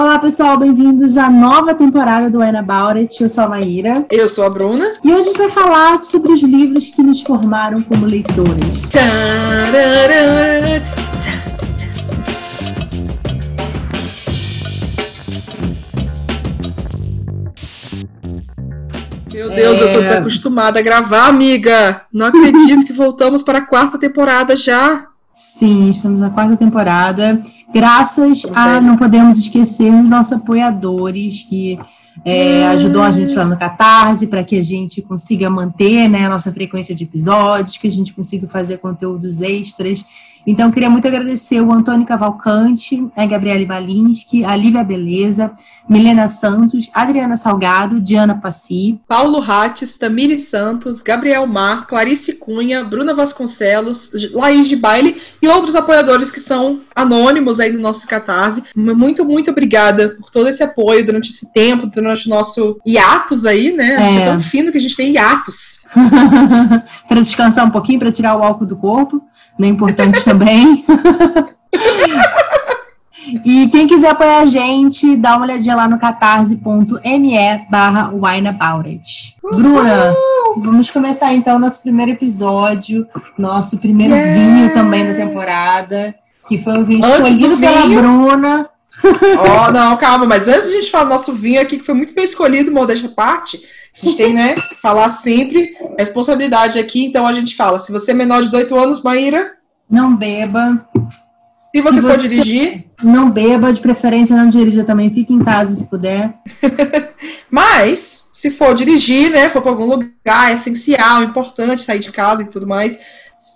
Olá, pessoal, bem-vindos à nova temporada do Ana It. Eu sou a Maíra. Eu sou a Bruna. E hoje a gente vai falar sobre os livros que nos formaram como leitores. Meu Deus, é... eu tô desacostumada a gravar, amiga. Não acredito que voltamos para a quarta temporada já. Sim, estamos na quarta temporada. Graças a, não podemos esquecer, os nossos apoiadores que é, ajudou a gente lá no Catarse para que a gente consiga manter né, a nossa frequência de episódios, que a gente consiga fazer conteúdos extras. Então, queria muito agradecer o Antônio Cavalcante, a Gabriele Valinski, a Lívia Beleza, Milena Santos, Adriana Salgado, Diana Passi, Paulo Rates, Tamiri Santos, Gabriel Mar, Clarice Cunha, Bruna Vasconcelos, Laís de Baile e outros apoiadores que são anônimos aí no nosso Catarse. Muito, muito obrigada por todo esse apoio durante esse tempo, durante o nosso hiatus aí, né? É, é tão fino que a gente tem hiatus. para descansar um pouquinho, para tirar o álcool do corpo, né? Importante também. E quem quiser apoiar a gente, dá uma olhadinha lá no catarse.me barra. Bruna, vamos começar então nosso primeiro episódio, nosso primeiro yeah. vinho também da temporada, que foi um vinho antes escolhido pela Bruna. Oh, não, calma, mas antes de a gente falar do nosso vinho aqui, que foi muito bem escolhido, modéstia parte, a gente tem, né, que falar sempre responsabilidade aqui, então a gente fala, se você é menor de 18 anos, Maíra... Não beba. Se você, se for dirigir. Não beba, de preferência não dirija também, fique em casa se puder. Mas, se for dirigir, né, for para algum lugar é essencial, importante sair de casa e tudo mais.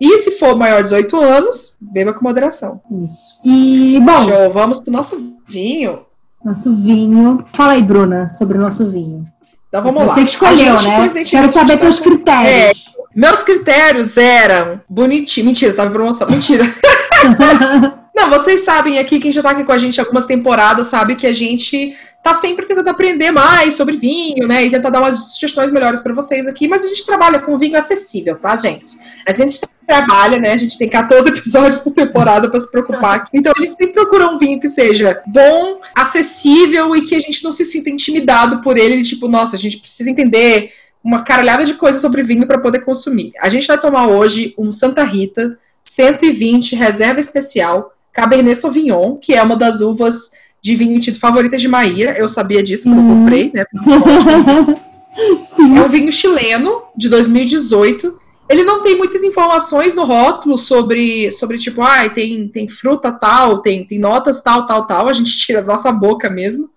E se for maior de 18 anos, beba com moderação. Isso. E, bom. Show, vamos pro nosso vinho. Nosso vinho. Fala aí, Bruna, sobre o nosso vinho. Então vamos Você lá. Você que escolheu, né? Quero saber teus critérios. É, meus critérios eram bonitinho. Mentira, tava em promoção. Mentira. Não, vocês sabem aqui, quem já tá aqui com a gente algumas temporadas, sabe que a gente tá sempre tentando aprender mais sobre vinho, né? E tentar dar umas sugestões melhores para vocês aqui, mas a gente trabalha com vinho acessível, tá, gente? A gente trabalha, né? A gente tem 14 episódios por temporada para se preocupar. Então a gente sempre procura um vinho que seja bom, acessível e que a gente não se sinta intimidado por ele, tipo, nossa, a gente precisa entender uma caralhada de coisas sobre vinho para poder consumir. A gente vai tomar hoje um Santa Rita 120 reserva especial Cabernet Sauvignon, que é uma das uvas de vinho tinto favoritas de Maíra. Eu sabia disso quando eu comprei, né? Sim. É um vinho chileno de 2018. Ele não tem muitas informações no rótulo sobre, sobre tipo, ah, tem, tem fruta tal, tem, tem notas tal, tal, tal. A gente tira da nossa boca mesmo.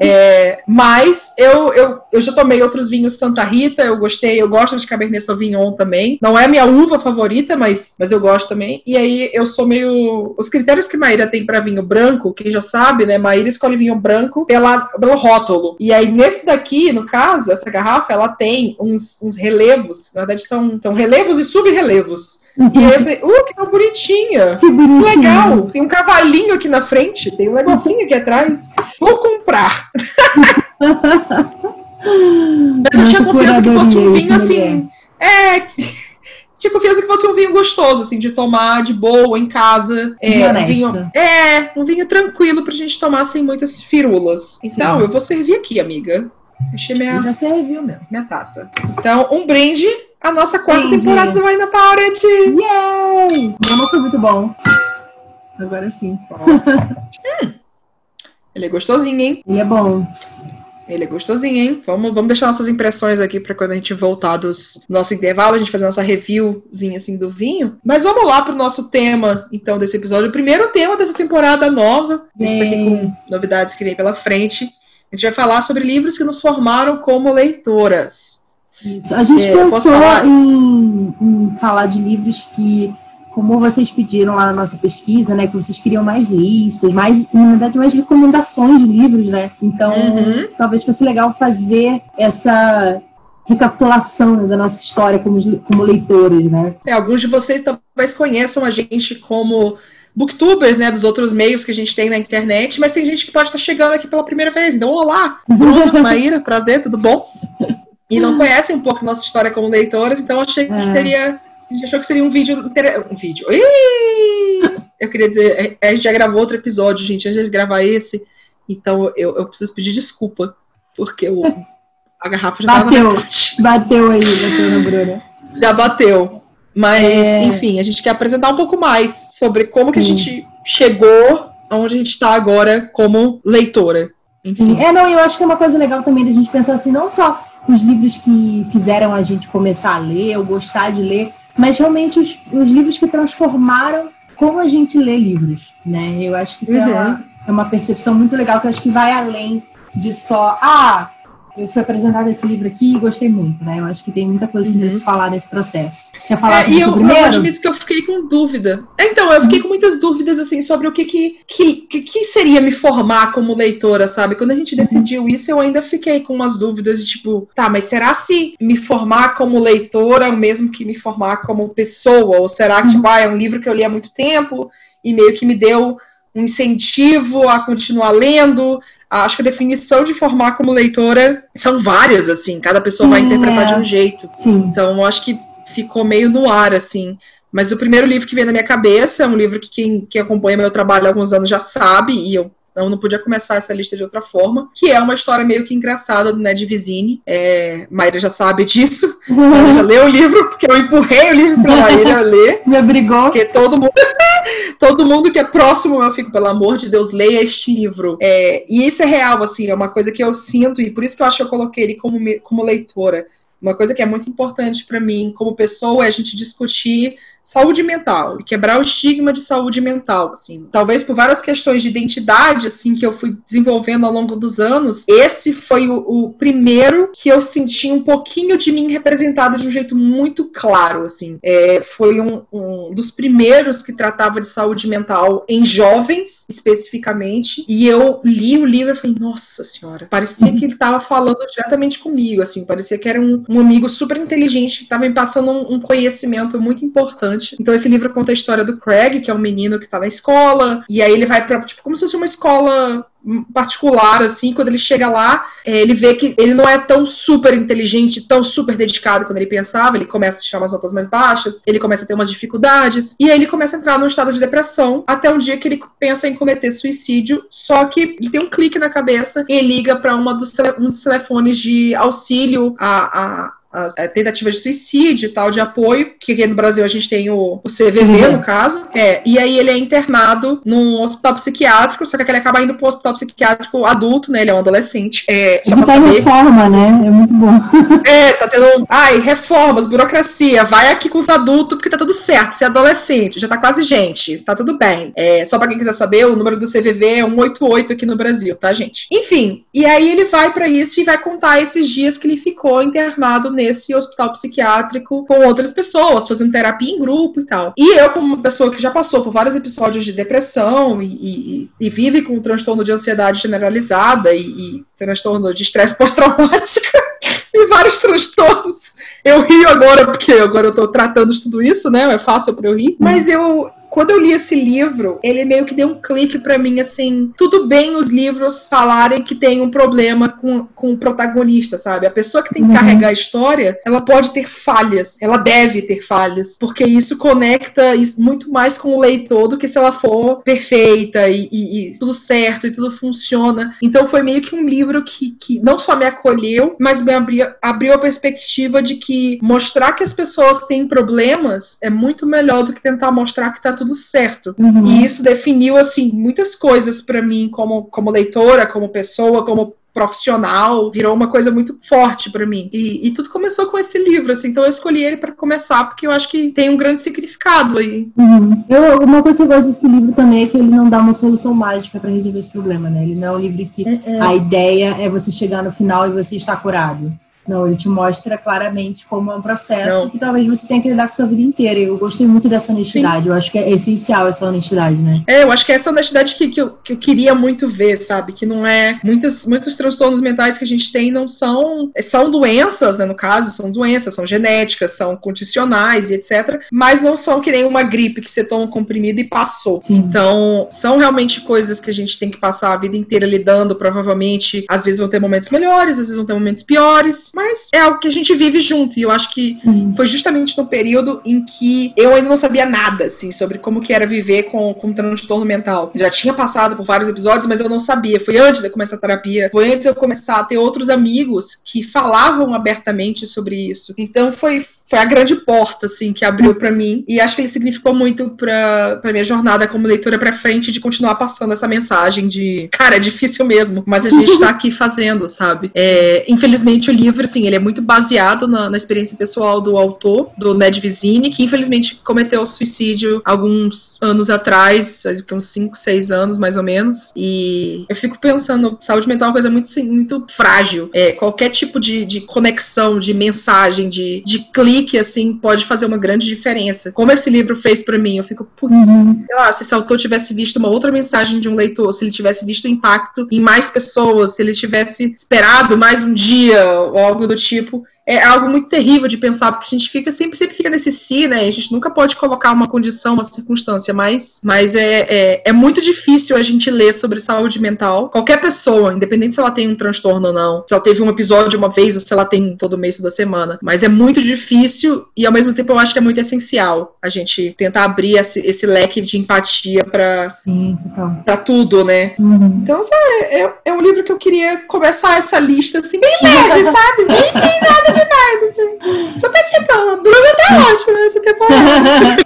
É, mas eu, eu, eu já tomei outros vinhos Santa Rita, eu gostei, eu gosto de Cabernet Sauvignon também. Não é minha uva favorita, mas, mas eu gosto também. E aí eu sou meio. Os critérios que Maíra tem para vinho branco, quem já sabe, né? Maíra escolhe vinho branco pela, pelo rótulo. E aí nesse daqui, no caso, essa garrafa, ela tem uns, uns relevos. Na verdade, são, são relevos e subrelevos. E aí eu falei, uh, que bonitinha. Que bonitinho. Legal. Tem um cavalinho aqui na frente, tem um negocinho aqui atrás. Vou comprar. Mas eu tinha confiança que fosse um vinho assim. É. Tinha confiança que fosse um vinho gostoso, assim, de tomar de boa em casa. É, um vinho, é, um vinho tranquilo pra gente tomar sem muitas firulas. Então, Sim. eu vou servir aqui, amiga. Enchi minha. Já serviu, meu. Minha taça. Então, um brinde a nossa quarta Entendi. temporada do Ainda Powered. Yay! Não foi muito bom. Agora sim. hum, ele é gostosinho, hein? Ele é bom. Ele é gostosinho, hein? Vamos, vamos deixar nossas impressões aqui para quando a gente voltar do nosso intervalo, a gente fazer nossa reviewzinha assim do vinho. Mas vamos lá pro nosso tema, então, desse episódio. O primeiro tema dessa temporada nova. A gente tá aqui com novidades que vem pela frente. A gente vai falar sobre livros que nos formaram como leitoras. Isso. A gente é, pensou em, em, falar de livros que, como vocês pediram lá na nossa pesquisa, né, que vocês queriam mais listas, mais, na verdade, mais recomendações de livros, né? Então, uhum. talvez fosse legal fazer essa recapitulação da nossa história como, como leitores, né? É, alguns de vocês talvez conheçam a gente como booktubers, né, dos outros meios que a gente tem na internet, mas tem gente que pode estar chegando aqui pela primeira vez. Então, olá, Bruna, Maíra, prazer, tudo bom? e não conhecem um pouco nossa história como leitores, então achei que é. seria. A gente achou que seria um vídeo. Um vídeo. Ih! Eu queria dizer, a gente já gravou outro episódio, gente, antes de gravar esse. Então eu, eu preciso pedir desculpa, porque o, a garrafa já bateu, tava Bateu aí, bateu na Bruna. Já bateu. Mas, é... enfim, a gente quer apresentar um pouco mais sobre como que a gente chegou aonde a gente está agora como leitora. Enfim. É, não, eu acho que é uma coisa legal também da gente pensar assim, não só os livros que fizeram a gente começar a ler ou gostar de ler, mas realmente os, os livros que transformaram como a gente lê livros, né? Eu acho que isso é uhum. é, uma, é uma percepção muito legal, que eu acho que vai além de só, ah, eu fui apresentado esse livro aqui e gostei muito, né? Eu acho que tem muita coisa uhum. se falar nesse processo. Quer falar é, sobre isso eu, primeiro? Eu admito que eu fiquei com dúvida. Então, eu fiquei uhum. com muitas dúvidas, assim, sobre o que que, que, que, seria me formar como leitora, sabe? Quando a gente decidiu uhum. isso, eu ainda fiquei com umas dúvidas de tipo, tá, mas será se me formar como leitora é o mesmo que me formar como pessoa? Ou será que, tipo, uhum. ah, é um livro que eu li há muito tempo e meio que me deu um incentivo a continuar lendo, acho que a definição de formar como leitora são várias, assim, cada pessoa vai interpretar de um jeito. Sim. Então, acho que ficou meio no ar, assim. Mas o primeiro livro que vem na minha cabeça é um livro que quem, quem acompanha meu trabalho há alguns anos já sabe, e eu não, não podia começar essa lista de outra forma, que é uma história meio que engraçada do Ned Vizini. É, Maíra já sabe disso. Ela já leu o livro, porque eu empurrei o livro pra Maíra ler. Me obrigou. Porque todo mundo, todo mundo que é próximo, eu fico, pelo amor de Deus, leia este livro. É, e isso é real, assim, é uma coisa que eu sinto, e por isso que eu acho que eu coloquei ele como, como leitora. Uma coisa que é muito importante para mim, como pessoa, é a gente discutir saúde mental e quebrar o estigma de saúde mental, assim. Talvez por várias questões de identidade, assim, que eu fui desenvolvendo ao longo dos anos, esse foi o, o primeiro que eu senti um pouquinho de mim representada de um jeito muito claro, assim. É, foi um, um, dos primeiros que tratava de saúde mental em jovens, especificamente, e eu li o livro e falei, nossa senhora, parecia que ele estava falando diretamente comigo, assim, parecia que era um, um amigo super inteligente que estava me passando um, um conhecimento muito importante. Então esse livro conta a história do Craig, que é um menino que tá na escola, e aí ele vai para tipo como se fosse uma escola particular, assim, quando ele chega lá, é, ele vê que ele não é tão super inteligente, tão super dedicado quando ele pensava, ele começa a tirar umas notas mais baixas, ele começa a ter umas dificuldades, e aí ele começa a entrar num estado de depressão, até um dia que ele pensa em cometer suicídio, só que ele tem um clique na cabeça e liga para um dos telefones de auxílio a, a a, tentativa de suicídio e tal, de apoio, que aqui no Brasil a gente tem o, o CVV, uhum. no caso. É, e aí ele é internado num hospital psiquiátrico, só que ele acaba indo pro hospital psiquiátrico adulto, né? Ele é um adolescente. É, só ele tá saber. reforma, né? É muito bom. É, tá tendo. Ai, reformas, burocracia, vai aqui com os adultos, porque tá tudo certo. Você é adolescente, já tá quase gente, tá tudo bem. É, só pra quem quiser saber, o número do CVV é 188 aqui no Brasil, tá, gente? Enfim, e aí ele vai para isso e vai contar esses dias que ele ficou internado nesse hospital psiquiátrico com outras pessoas, fazendo terapia em grupo e tal. E eu, como uma pessoa que já passou por vários episódios de depressão e, e, e vive com um transtorno de ansiedade generalizada e, e transtorno de estresse pós-traumático e vários transtornos. Eu rio agora, porque agora eu tô tratando de tudo isso, né? É fácil para eu rir. Mas eu quando eu li esse livro, ele meio que deu um clique para mim, assim, tudo bem os livros falarem que tem um problema com, com o protagonista, sabe? A pessoa que tem que uhum. carregar a história, ela pode ter falhas, ela deve ter falhas, porque isso conecta isso muito mais com o leitor do que se ela for perfeita e, e, e tudo certo e tudo funciona. Então foi meio que um livro que, que não só me acolheu, mas me abriu, abriu a perspectiva de que mostrar que as pessoas têm problemas é muito melhor do que tentar mostrar que tá tudo tudo certo. Uhum. E isso definiu, assim, muitas coisas para mim como, como leitora, como pessoa, como profissional, virou uma coisa muito forte para mim. E, e, tudo começou com esse livro, assim, então eu escolhi ele para começar porque eu acho que tem um grande significado aí. Uhum. Eu, uma coisa que eu gosto desse livro também é que ele não dá uma solução mágica para resolver esse problema, né? Ele não é um livro que é, é. a ideia é você chegar no final e você estar curado. Não, ele te mostra claramente como é um processo Não. que talvez você tenha que lidar com a sua vida inteira. Eu gostei muito dessa honestidade. Sim. Eu acho que é essencial essa honestidade, né? É, eu acho que é essa honestidade que, que, eu, que eu queria muito ver, sabe? Que não é. Muitos, muitos transtornos mentais que a gente tem não são. São doenças, né? No caso, são doenças, são genéticas, são condicionais e etc. Mas não são que nem uma gripe que você toma um comprimido e passou. Sim. Então, são realmente coisas que a gente tem que passar a vida inteira lidando, provavelmente. Às vezes vão ter momentos melhores, às vezes vão ter momentos piores mas é algo que a gente vive junto. E eu acho que Sim. foi justamente no período em que eu ainda não sabia nada, assim, sobre como que era viver com, com um transtorno mental. Já tinha passado por vários episódios, mas eu não sabia. Foi antes de eu começar a terapia, foi antes de eu começar a ter outros amigos que falavam abertamente sobre isso. Então foi, foi a grande porta, assim, que abriu para mim. E acho que ele significou muito pra, pra minha jornada como leitora pra frente de continuar passando essa mensagem de, cara, é difícil mesmo, mas a gente tá aqui fazendo, sabe? É, infelizmente o livro, assim, ele é muito baseado na, na experiência pessoal do autor, do Ned Vizini, que infelizmente cometeu suicídio alguns anos atrás, uns 5, 6 anos mais ou menos. E eu fico pensando, saúde mental é uma coisa muito, muito frágil. É, qualquer tipo de, de conexão, de mensagem, de, de clique, assim, pode fazer uma grande diferença. Como esse livro fez para mim, eu fico, putz, uhum. sei lá, se esse autor tivesse visto uma outra mensagem de um leitor, se ele tivesse visto o impacto em mais pessoas, se ele tivesse esperado mais um dia ou algo do tipo, é algo muito terrível de pensar, porque a gente fica sempre, sempre fica nesse si, né? A gente nunca pode colocar uma condição, uma circunstância, mas, mas é, é, é, muito difícil a gente ler sobre saúde mental. Qualquer pessoa, independente se ela tem um transtorno ou não, se ela teve um episódio uma vez ou se ela tem todo mês da semana. Mas é muito difícil e ao mesmo tempo eu acho que é muito essencial a gente tentar abrir esse, esse leque de empatia para para tudo, né? Uhum. Então, é, é, é, um livro que eu queria começar essa lista assim, bem leve, sabe? Nem tem nada demais, assim. Super tipo, a Bruna tá ótima nessa temporada.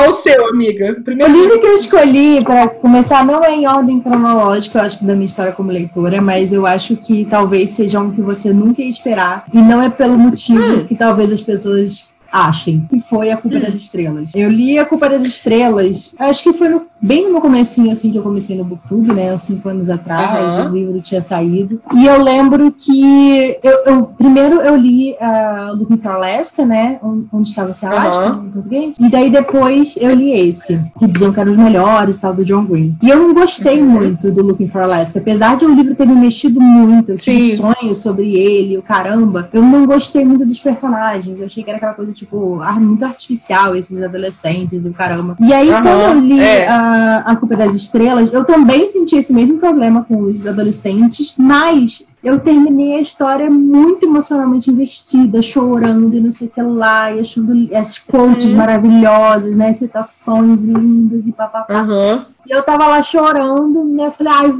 Qual o seu, amiga? Primeiro o livro que eu escolhi para começar não é em ordem cronológica, eu acho que da minha história como leitora, mas eu acho que talvez seja um que você nunca ia esperar. E não é pelo motivo hum. que talvez as pessoas achem, que foi A Culpa hum. das Estrelas. Eu li A Culpa das Estrelas, acho que foi no, bem no comecinho, assim, que eu comecei no Booktube, né, uns cinco anos atrás, uhum. o livro tinha saído, e eu lembro que, eu, eu primeiro eu li uh, Looking for Alaska, né, onde estava esse Alaska, uhum. em português, e daí depois eu li esse, que diziam que eram os melhores, tal, do John Green. E eu não gostei uhum. muito do Looking for Alaska, apesar de o livro ter me mexido muito, eu tive sonhos sobre ele, o caramba, eu não gostei muito dos personagens, eu achei que era aquela coisa tipo, muito artificial, esses adolescentes e o caramba. E aí, quando eu li é. A, a Culpa das Estrelas, eu também senti esse mesmo problema com os adolescentes, mas eu terminei a história muito emocionalmente investida, chorando e não sei o que lá, e achando as quotes uhum. maravilhosas, né? Citações lindas e papapá. Uhum. E eu tava lá chorando, né? Eu falei, ai,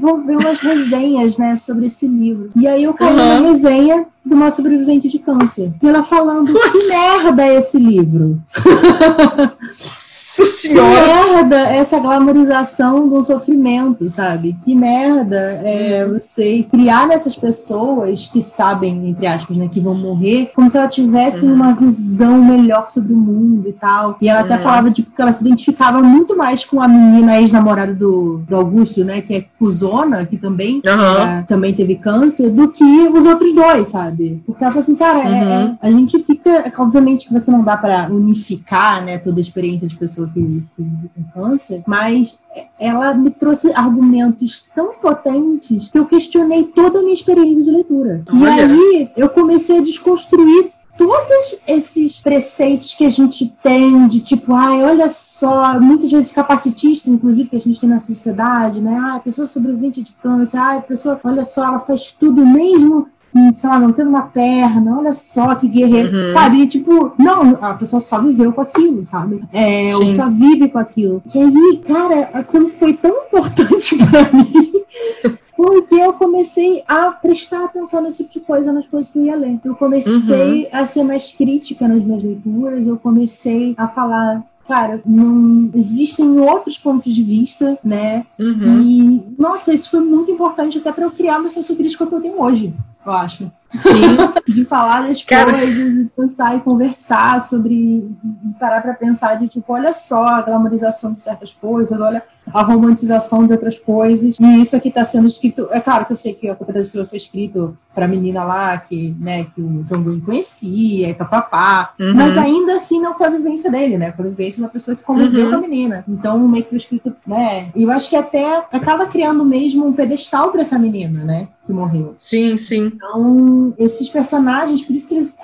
vou ver umas resenhas, né, sobre esse livro. E aí eu caí uhum. na resenha de uma sobrevivente de câncer. E ela falando, que merda é esse livro? Senhora! Que merda essa glamorização do sofrimento, sabe? Que merda é você criar nessas pessoas que sabem, entre aspas, né, que vão morrer, como se elas tivessem uhum. uma visão melhor sobre o mundo e tal. E ela uhum. até falava de que ela se identificava muito mais com a menina ex-namorada do, do Augusto, né? Que é Cusona, que também, uhum. é, também teve câncer, do que os outros dois, sabe? Porque ela falou assim, cara, é, é, uhum. a gente fica. Obviamente que você não dá para unificar, né, toda a experiência de pessoa que, que com câncer, mas ela me trouxe argumentos tão potentes que eu questionei toda a minha experiência de leitura. Olha. E aí eu comecei a desconstruir todos esses preceitos que a gente tem de tipo, ai, olha só, muitas vezes capacitista, inclusive, que a gente tem na sociedade, né? Ah, a pessoa sobrevivente de câncer, ah, a pessoa, olha só, ela faz tudo mesmo sei lá, não tendo uma perna, olha só que guerreiro, uhum. sabe? E, tipo, não, a pessoa só viveu com aquilo, sabe? É, ou só vive com aquilo. E aí, cara, aquilo foi tão importante para mim. Porque eu comecei a prestar atenção nesse tipo de coisa nas coisas que eu ia ler. Eu comecei uhum. a ser mais crítica nas minhas leituras, eu comecei a falar, cara, não existem outros pontos de vista, né? Uhum. E, nossa, isso foi muito importante até para eu criar senso crítica que eu tenho hoje eu acho. Sim. de falar das Cara... coisas e pensar e conversar sobre e parar para pensar de tipo, olha só a glamorização de certas coisas, olha a romantização de outras coisas. E isso aqui está sendo escrito. É claro que eu sei que a Copa da Estrela foi escrito para a menina lá que, né, que o John Green conhecia e papapá. Uhum. Mas ainda assim não foi a vivência dele, né? Foi a vivência de uma pessoa que conviveu uhum. com a menina. Então meio que foi escrito, né? E eu acho que até acaba criando mesmo um pedestal para essa menina, né? Que morreu. Sim, sim. Então, esses personagens, por isso que eles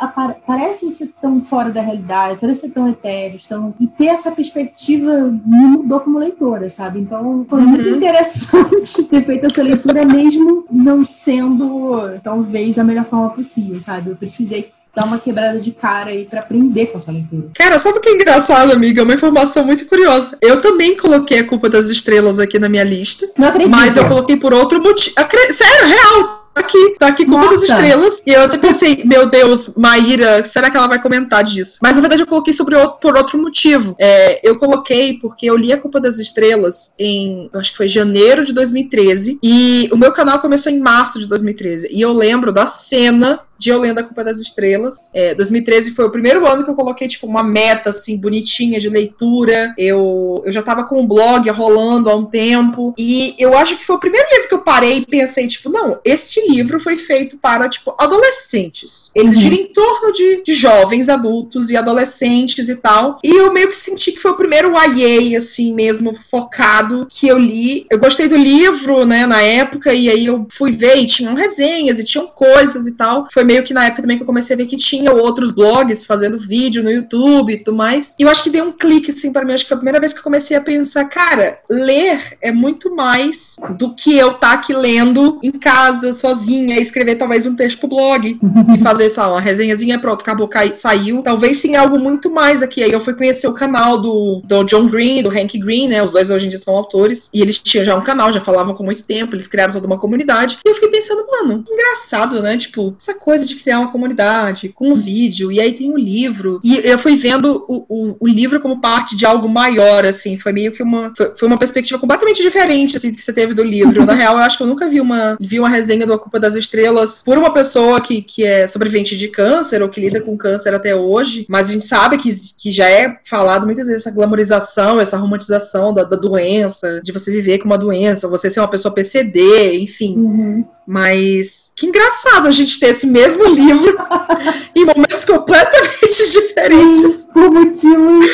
parecem ser tão fora da realidade, parecem ser tão etéreos, tão... e ter essa perspectiva me mudou como leitora, sabe? Então, foi uhum. muito interessante ter feito essa leitura, mesmo não sendo talvez da melhor forma possível, sabe? Eu precisei dar uma quebrada de cara aí para aprender com essa leitura. Cara, sabe o que é engraçado, amiga? Uma informação muito curiosa. Eu também coloquei a culpa das estrelas aqui na minha lista. Não acredito. Mas eu coloquei por outro motivo. Sério, real aqui, tá aqui com muitas estrelas. E eu até pensei, meu Deus, Maíra, será que ela vai comentar disso? Mas na verdade eu coloquei sobre outro, por outro motivo. É, eu coloquei porque eu li A Culpa das Estrelas em, acho que foi janeiro de 2013. E o meu canal começou em março de 2013. E eu lembro da cena de Eu Lendo a Culpa das Estrelas. É, 2013 foi o primeiro ano que eu coloquei, tipo, uma meta, assim, bonitinha de leitura. Eu, eu já tava com o blog rolando há um tempo. E eu acho que foi o primeiro livro que eu parei e pensei, tipo, não, este livro foi feito para, tipo, adolescentes. Ele uhum. gira em torno de, de, jovens, adultos e adolescentes e tal. E eu meio que senti que foi o primeiro YA, assim, mesmo, focado, que eu li. Eu gostei do livro, né, na época, e aí eu fui ver e tinham resenhas e tinham coisas e tal. Foi meio que na época também que eu comecei a ver que tinha outros blogs fazendo vídeo no YouTube e tudo mais. E eu acho que deu um clique, assim, para mim. Acho que foi a primeira vez que eu comecei a pensar, cara, ler é muito mais do que eu estar tá aqui lendo em casa, sozinha, escrever talvez um texto pro blog e fazer, só uma resenhazinha, pronto, acabou, cai, saiu. Talvez tenha algo muito mais aqui. Aí eu fui conhecer o canal do, do John Green, do Hank Green, né? Os dois hoje em dia são autores. E eles tinham já um canal, já falavam com muito tempo, eles criaram toda uma comunidade. E eu fiquei pensando, mano, engraçado, né? Tipo, essa coisa coisa de criar uma comunidade, com o vídeo, e aí tem o livro. E eu fui vendo o, o, o livro como parte de algo maior, assim, foi meio que uma. Foi, foi, uma perspectiva completamente diferente, assim, que você teve do livro. Na real, eu acho que eu nunca vi uma, vi uma resenha do A Culpa das Estrelas por uma pessoa que, que é sobrevivente de câncer ou que lida com câncer até hoje, mas a gente sabe que, que já é falado muitas vezes essa glamorização, essa romantização da, da doença, de você viver com uma doença, você ser uma pessoa PCD, enfim. Uhum. Mas que engraçado a gente ter esse mesmo livro em momentos completamente diferentes. Sim, por motivos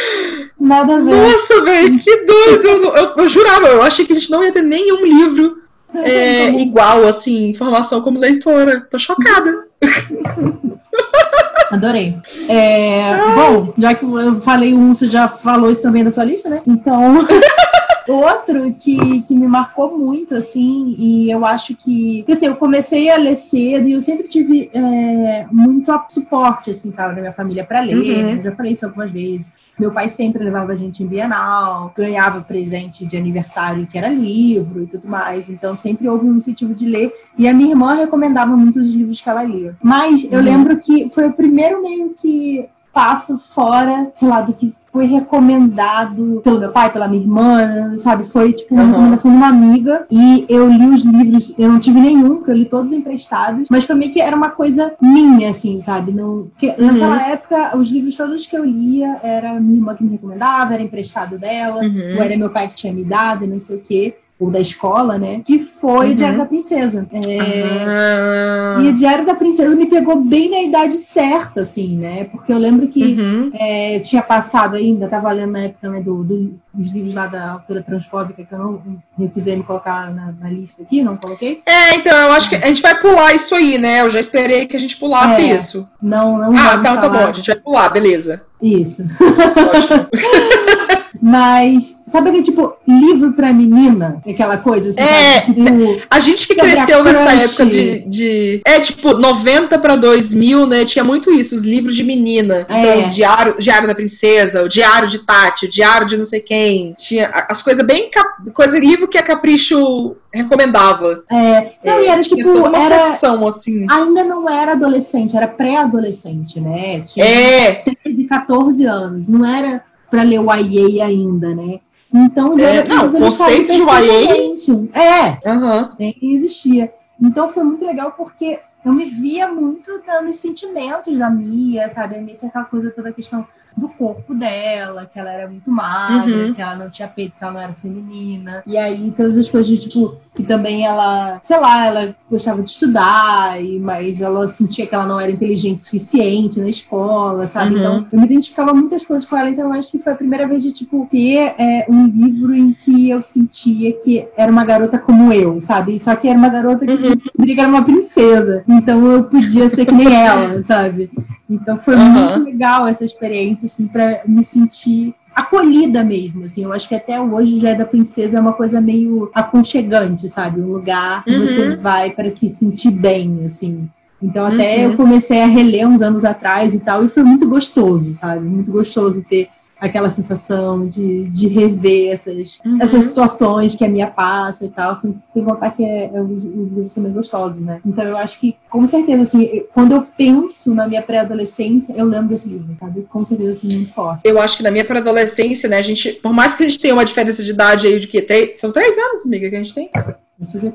nada a ver. Nossa, velho, que doido! Eu, eu, eu, jurava, eu achei que a gente não ia ter nenhum livro é, igual, assim, informação como leitora. Tô chocada. Adorei. É, bom, já que eu falei um, você já falou isso também na sua lista, né? Então. Outro que, que me marcou muito, assim, e eu acho que. Assim, eu comecei a ler cedo e eu sempre tive é, muito suporte, assim, sabe, da minha família para ler. Uhum. Né? Já falei isso algumas vezes. Meu pai sempre levava a gente em Bienal, ganhava presente de aniversário que era livro e tudo mais. Então sempre houve um incentivo de ler. E a minha irmã recomendava muitos livros que ela lia. Mas eu uhum. lembro que foi o primeiro meio que passo fora, sei lá, do que foi recomendado pelo meu pai, pela minha irmã, sabe? Foi tipo uma uhum. recomendação de uma amiga e eu li os livros, eu não tive nenhum, porque eu li todos emprestados, mas foi meio que era uma coisa minha, assim, sabe? Não, que, uhum. Naquela época, os livros todos que eu lia era minha irmã que me recomendava, era emprestado dela, uhum. ou era meu pai que tinha me dado, não sei o quê ou da escola, né? Que foi uhum. Diário da Princesa. É... Ah. E o Diário da Princesa me pegou bem na idade certa, assim, né? Porque eu lembro que uhum. é, tinha passado ainda, estava lendo na época né, do, do, dos livros lá da autora transfóbica, que eu não refusei me colocar na, na, lista aqui, não coloquei. É, então, eu acho que a gente vai pular isso aí, né? Eu já esperei que a gente pulasse é, isso. Não, não. Ah, então tá bom, a gente vai pular, beleza. Isso. Mas, sabe aquele tipo, livro pra menina? Aquela coisa assim, é, tipo, a gente que cresceu nessa época de, de, É, tipo, 90 pra 2000, né? Tinha muito isso, os livros de menina. É. Então, os diário, diário da Princesa, o Diário de Tati, o Diário de não sei quem. Tinha as coisas bem. Coisa, livro que a Capricho recomendava. É, não, é, e era tipo. Toda uma era, sessão, assim. Ainda não era adolescente, era pré-adolescente, né? Tinha é. 13, 14 anos. Não era para ler o IA ainda, né? Então, é, não, o conceito de YA... É, uhum. nem existia. Então, foi muito legal porque eu me via muito nos sentimentos da Mia, sabe? A Mia tinha aquela coisa, toda a questão do corpo dela, que ela era muito magra, uhum. que ela não tinha peito, que ela não era feminina. E aí todas as coisas, tipo, que também ela, sei lá, ela gostava de estudar, e, mas ela sentia que ela não era inteligente o suficiente na escola, sabe? Uhum. Então, eu me identificava muitas coisas com ela, então eu acho que foi a primeira vez de, tipo, ter é, um livro em que eu sentia que era uma garota como eu, sabe? Só que era uma garota que uhum. que era uma princesa. Então eu podia ser que nem ela, sabe? Então foi uhum. muito legal essa experiência, assim, para me sentir acolhida mesmo, assim. Eu acho que até hoje o Jé da Princesa é uma coisa meio aconchegante, sabe? Um lugar que uhum. você vai para se sentir bem, assim. Então, até uhum. eu comecei a reler uns anos atrás e tal, e foi muito gostoso, sabe? Muito gostoso ter aquela sensação de, de rever essas, uhum. essas situações que a minha passa e tal, sem, sem contar que é, é, os livros são bem gostosos, né? Então eu acho que, com certeza, assim, quando eu penso na minha pré-adolescência, eu lembro desse livro, sabe? Com certeza, assim, muito forte. Eu acho que na minha pré-adolescência, né, a gente, por mais que a gente tenha uma diferença de idade aí de que tem, são três anos, amiga, que a gente tem.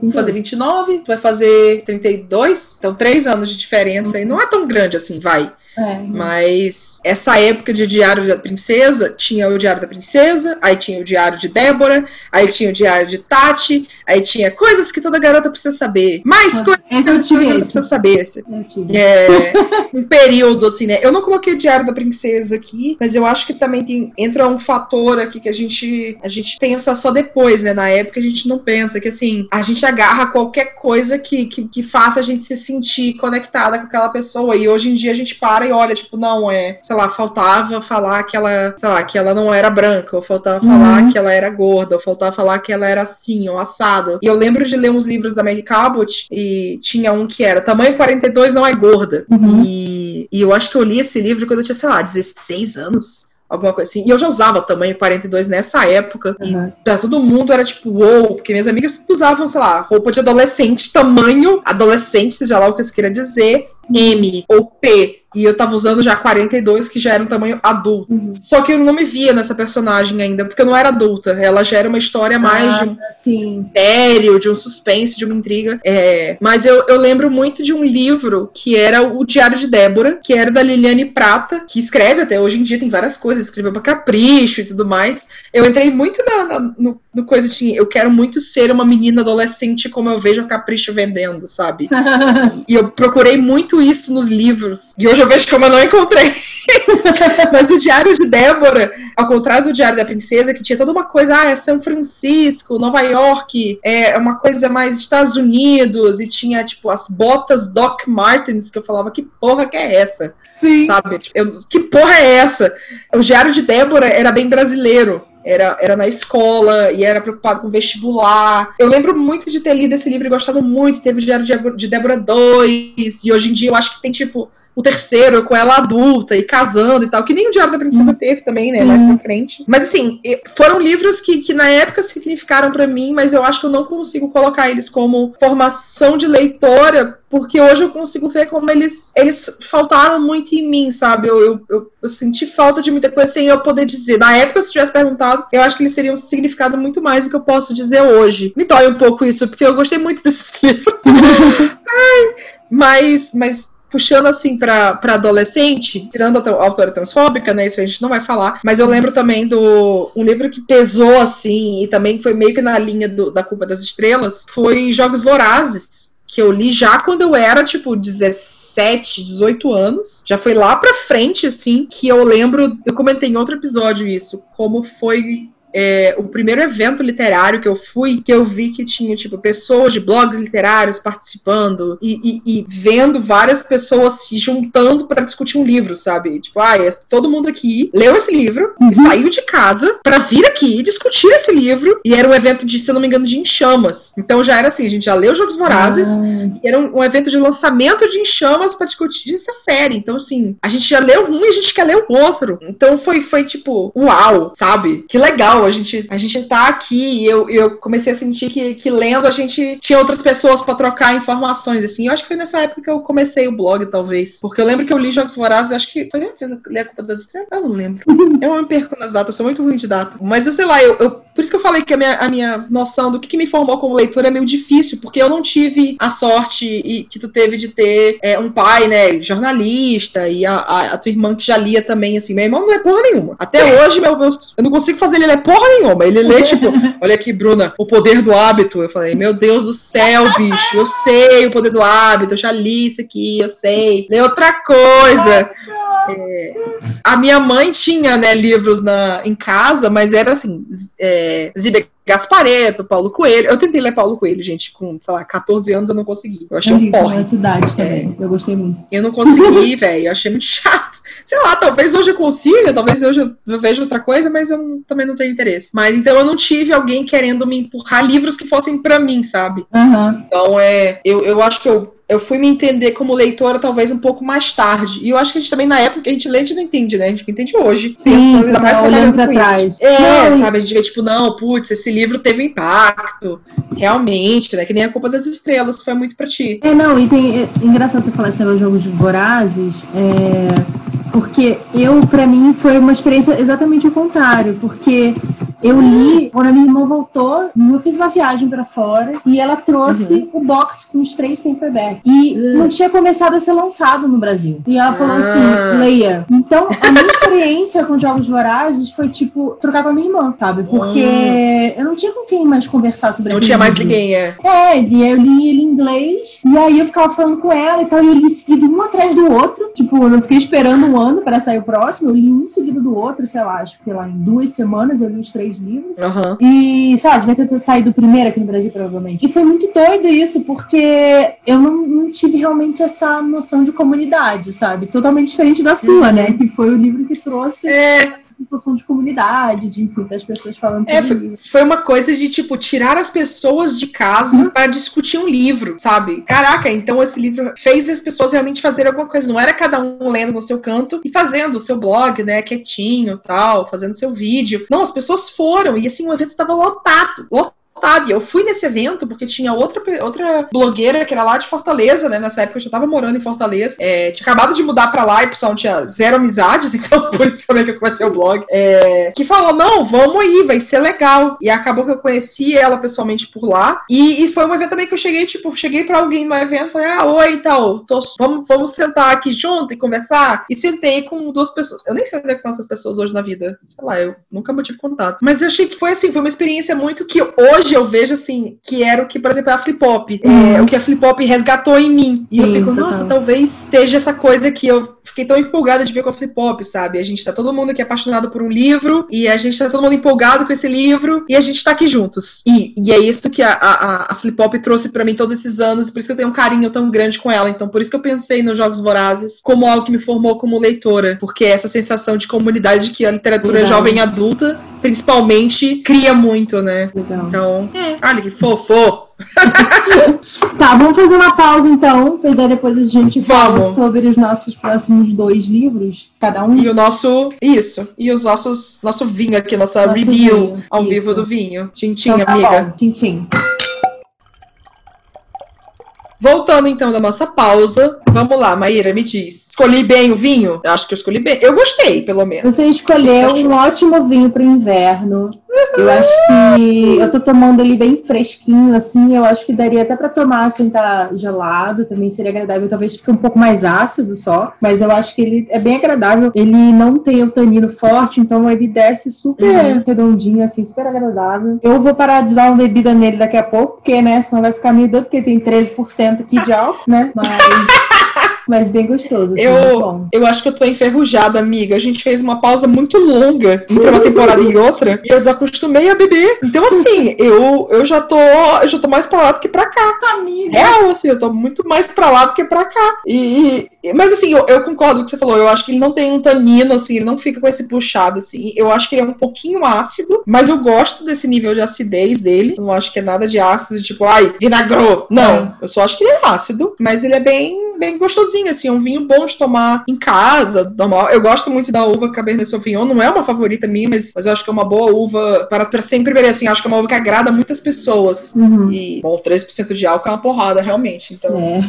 Vou fazer 29, tu vai fazer 32, então três anos de diferença uhum. aí não é tão grande assim, vai. É. Mas essa época de Diário da Princesa, tinha o Diário da Princesa, aí tinha o Diário de Débora, aí tinha o Diário de Tati, aí tinha coisas que toda garota precisa saber. Mais coisas que toda garota precisa saber. É, um período, assim, né? Eu não coloquei o Diário da Princesa aqui, mas eu acho que também tem, entra um fator aqui que a gente, a gente pensa só depois, né? Na época a gente não pensa, que assim, a gente agarra qualquer coisa que, que, que faça a gente se sentir conectada com aquela pessoa. E hoje em dia a gente para e olha, tipo, não, é, sei lá, faltava falar que ela, sei lá, que ela não era branca, ou faltava uhum. falar que ela era gorda, ou faltava falar que ela era assim, ou assado. E eu lembro de ler uns livros da Maggie Cabot, e tinha um que era Tamanho 42 não é gorda. Uhum. E, e eu acho que eu li esse livro quando eu tinha, sei lá, 16 anos alguma coisa assim. E eu já usava tamanho 42 nessa época. Uhum. E pra todo mundo era tipo, uou, wow, porque minhas amigas usavam, sei lá, roupa de adolescente, tamanho adolescente, seja lá o que isso queira dizer, M ou P. E eu tava usando já 42, que já era um tamanho adulto. Uhum. Só que eu não me via nessa personagem ainda, porque eu não era adulta. Ela já era uma história mais ah, de um sim. mistério, de um suspense, de uma intriga. É... Mas eu, eu lembro muito de um livro que era o Diário de Débora, que era da Liliane Prata, que escreve até hoje em dia, tem várias coisas, escreveu pra Capricho e tudo mais. Eu entrei muito na, na, no, no coisa de eu quero muito ser uma menina adolescente como eu vejo a Capricho vendendo, sabe? e eu procurei muito isso nos livros. E hoje eu vejo como eu não encontrei. Mas o Diário de Débora, ao contrário do Diário da Princesa, que tinha toda uma coisa, ah, é São Francisco, Nova York, é uma coisa mais Estados Unidos, e tinha, tipo, as botas Doc Martens, que eu falava, que porra que é essa? Sim. Sabe? Tipo, eu, que porra é essa? O Diário de Débora era bem brasileiro era, era na escola e era preocupado com vestibular. Eu lembro muito de ter lido esse livro e gostado muito. Teve o Diário de Débora 2, e hoje em dia eu acho que tem tipo o terceiro com ela adulta e casando e tal, que nem o Diário da Princesa hum. teve também, né, mais pra frente. Mas assim, foram livros que, que na época significaram para mim, mas eu acho que eu não consigo colocar eles como formação de leitora, porque hoje eu consigo ver como eles, eles faltaram muito em mim, sabe? Eu, eu, eu, eu senti falta de muita coisa sem eu poder dizer. Na época, se eu tivesse perguntado, eu acho que eles teriam significado muito mais do que eu posso dizer hoje. Me dói um pouco isso, porque eu gostei muito desses livros. Ai, mas, mas puxando assim para adolescente, tirando a autora transfóbica, né? Isso a gente não vai falar, mas eu lembro também do um livro que pesou assim e também foi meio que na linha do, da culpa das estrelas, foi Jogos Vorazes que eu li já quando eu era, tipo, 17, 18 anos. Já foi lá pra frente, assim, que eu lembro. Eu comentei em outro episódio isso, como foi é, o primeiro evento literário que eu fui, que eu vi que tinha, tipo, pessoas de blogs literários participando e, e, e vendo várias pessoas se juntando para discutir um livro, sabe? Tipo, ah, todo mundo aqui leu esse livro uhum. e saiu de casa para vir aqui discutir esse livro. E era um evento de, se eu não me engano, de enchamas. Então já era assim, a gente já leu Jogos Vorazes ah. e era um, um, evento de lançamento de enchamas para discutir essa série. Então, assim, a gente já leu um e a gente quer ler o outro. Então foi, foi tipo, uau, sabe? Que legal a gente, a gente tá aqui e eu, eu comecei a sentir que, que lendo a gente tinha outras pessoas para trocar informações, assim. Eu acho que foi nessa época que eu comecei o blog, talvez. Porque eu lembro que eu li Jogos Vorazes, acho que foi antes de ler A Culpa das Estrelas? Eu não lembro. eu me perco nas datas, eu sou muito ruim de data. Mas eu sei lá, eu, eu por isso que eu falei que a minha, a minha noção do que, que me formou como leitora é meio difícil, porque eu não tive a sorte e, que tu teve de ter é, um pai, né, jornalista, e a, a, a, tua irmã que já lia também, assim. Meu irmão não é porra nenhuma. Até hoje, meu, meu, eu não consigo fazer ele ler porra nenhuma. Ele lê, tipo, olha aqui, Bruna, o poder do hábito. Eu falei, meu Deus do céu, bicho, eu sei o poder do hábito, eu já li isso aqui, eu sei. Lê outra coisa. É, a minha mãe tinha, né, livros na, em casa, mas era assim, é, Gaspareto, Paulo Coelho. Eu tentei ler Paulo Coelho, gente, com, sei lá, 14 anos eu não consegui. Eu achei Eu um porre. com cidade também. Eu gostei muito. Eu não consegui, velho. Eu achei muito chato. Sei lá, talvez hoje eu consiga, talvez hoje eu veja outra coisa, mas eu não- também não tenho interesse. Mas então eu não tive alguém querendo me empurrar livros que fossem pra mim, sabe? Aham. Então é. Eu, eu acho que eu. Eu fui me entender como leitora talvez um pouco mais tarde. E eu acho que a gente também, na época que a gente lê, a gente não entende, né? A gente entende hoje. Sim, pensando, ainda tá mais olhando pra trás. isso. É, Não, sabe? A gente vê, tipo, não, putz, esse livro teve impacto. Realmente, né? Que nem a culpa das estrelas foi muito pra ti. É, não, e tem. É, engraçado você falar esse negócio de jogos vorazes, é, porque eu, pra mim, foi uma experiência exatamente o contrário, porque eu li, quando a minha irmã voltou, eu fiz uma viagem pra fora e ela trouxe o box com os três paperbacks. E Uhum. não tinha começado a ser lançado no Brasil. E ela falou Ah. assim: leia. Então, a minha experiência com jogos vorazes foi, tipo, trocar com a minha irmã, sabe? Porque eu não tinha com quem mais conversar sobre Não tinha mais ninguém, é. É, e eu li ele em inglês, e aí eu ficava falando com ela e tal, e eu li seguido um atrás do outro. Tipo, eu fiquei esperando um ano para sair o próximo, eu li um seguido do outro, sei lá, acho que lá em duas semanas eu li os três livros. Aham. E, sei lá, devia ter saído o primeiro aqui no Brasil, provavelmente. E foi muito doido isso, porque eu não, não tive realmente essa noção de comunidade, sabe? Totalmente diferente da sua, né? Que foi o livro que trouxe É, sensação de comunidade, de das pessoas falando É, sobre o livro. foi uma coisa de, tipo, tirar as pessoas de Uhum. casa para discutir um livro, sabe? Caraca, então esse livro fez as pessoas realmente fazerem alguma coisa. Não era cada um lendo no seu canto e fazendo o seu blog, né, quietinho tal, fazendo seu vídeo. Não, as pessoas foram e, assim, o evento estava lotado. Lotado. E eu fui nesse evento porque tinha outra, outra blogueira que era lá de Fortaleza, né? Nessa época eu já tava morando em Fortaleza. É, tinha acabado de mudar pra lá e pessoal tinha zero amizades, então por isso também que eu comecei o blog. É, que falou: não, vamos aí, vai ser legal. E acabou que eu conheci ela pessoalmente por lá. E, e foi um evento também que eu cheguei, tipo, cheguei pra alguém no evento, falei, ah, oi e tal, tô- vamos, vamos sentar aqui junto e conversar. E sentei com duas pessoas. Eu nem sei onde é que estão essas pessoas hoje na vida. Sei lá, eu nunca mantive contato. Mas eu achei que foi assim, foi uma experiência muito que hoje eu vejo assim, que era o que, por exemplo, a Flip Hop. É, o que a Flip Hop resgatou em mim. E eu Sim, fico, total. nossa, talvez seja essa coisa que eu fiquei tão empolgada de ver com a Flip Hop, sabe? A gente tá todo mundo aqui apaixonado por um livro, e a gente tá todo mundo empolgado com esse livro, e a gente tá aqui juntos. E, e é isso que a, a, a Flip Hop trouxe pra mim todos esses anos, por isso que eu tenho um carinho tão grande com ela. Então, por isso que eu pensei nos Jogos Vorazes como algo que me formou como leitora, porque é essa sensação de comunidade que a literatura Verdade. jovem adulta, principalmente, cria muito, né? Legal. Então, olha que fofo! Tá, vamos fazer uma pausa então, e daí depois a gente fala Vamos. sobre os nossos próximos dois livros, cada um. E o nosso. Isso. E os nossos. Nosso vinho aqui, nossa Nosso review vinho, ao isso. vivo do vinho. Tintim, Então tá amiga. bom, Tintim. Voltando então da nossa pausa, vamos lá, Maíra, me diz. Escolhi bem o vinho? Eu acho que eu escolhi bem. Eu gostei, pelo menos. Você escolheu um ótimo vinho para o inverno. Eu acho que eu tô tomando ele bem fresquinho, assim. Eu acho que daria até para tomar sem estar gelado, também seria agradável. Talvez fique um pouco mais ácido só, mas eu acho que ele é bem agradável. Ele não tem o tanino forte, então ele desce super Uhum. redondinho, assim, super agradável. Eu vou parar de dar uma bebida nele daqui a pouco, porque, né, senão vai ficar meio doido, porque tem 13% aqui de álcool, né? Mas, mas bem gostoso, assim, Eu- bom. Eu acho que eu tô enferrujada, amiga. A gente fez uma pausa muito longa entre uma temporada e outra. E eu desacostumei a beber. Então, assim, eu, eu já tô. Eu já tô mais pra lá do que pra cá. Amiga! Real, assim, eu tô muito mais pra lá do que pra cá. E, e- mas assim, eu, eu concordo com o que você falou. Eu acho que ele não tem um tanino, assim, ele não fica com esse puxado, assim. Eu acho que ele é um pouquinho ácido, mas eu gosto desse nível de acidez dele. Eu não acho que é nada de ácido, tipo, ai, vinagrou. Não, eu só acho que ele é ácido, mas ele é bem, bem gostosinho, assim. É um vinho bom de tomar em casa, normal. Eu gosto muito da uva Cabernet Sauvignon, não é uma favorita minha, mas, mas eu acho que é uma boa uva para, para sempre beber, assim. Acho que é uma uva que agrada muitas pessoas. Uhum. E, bom, 3% de álcool é uma porrada, realmente. Então, É.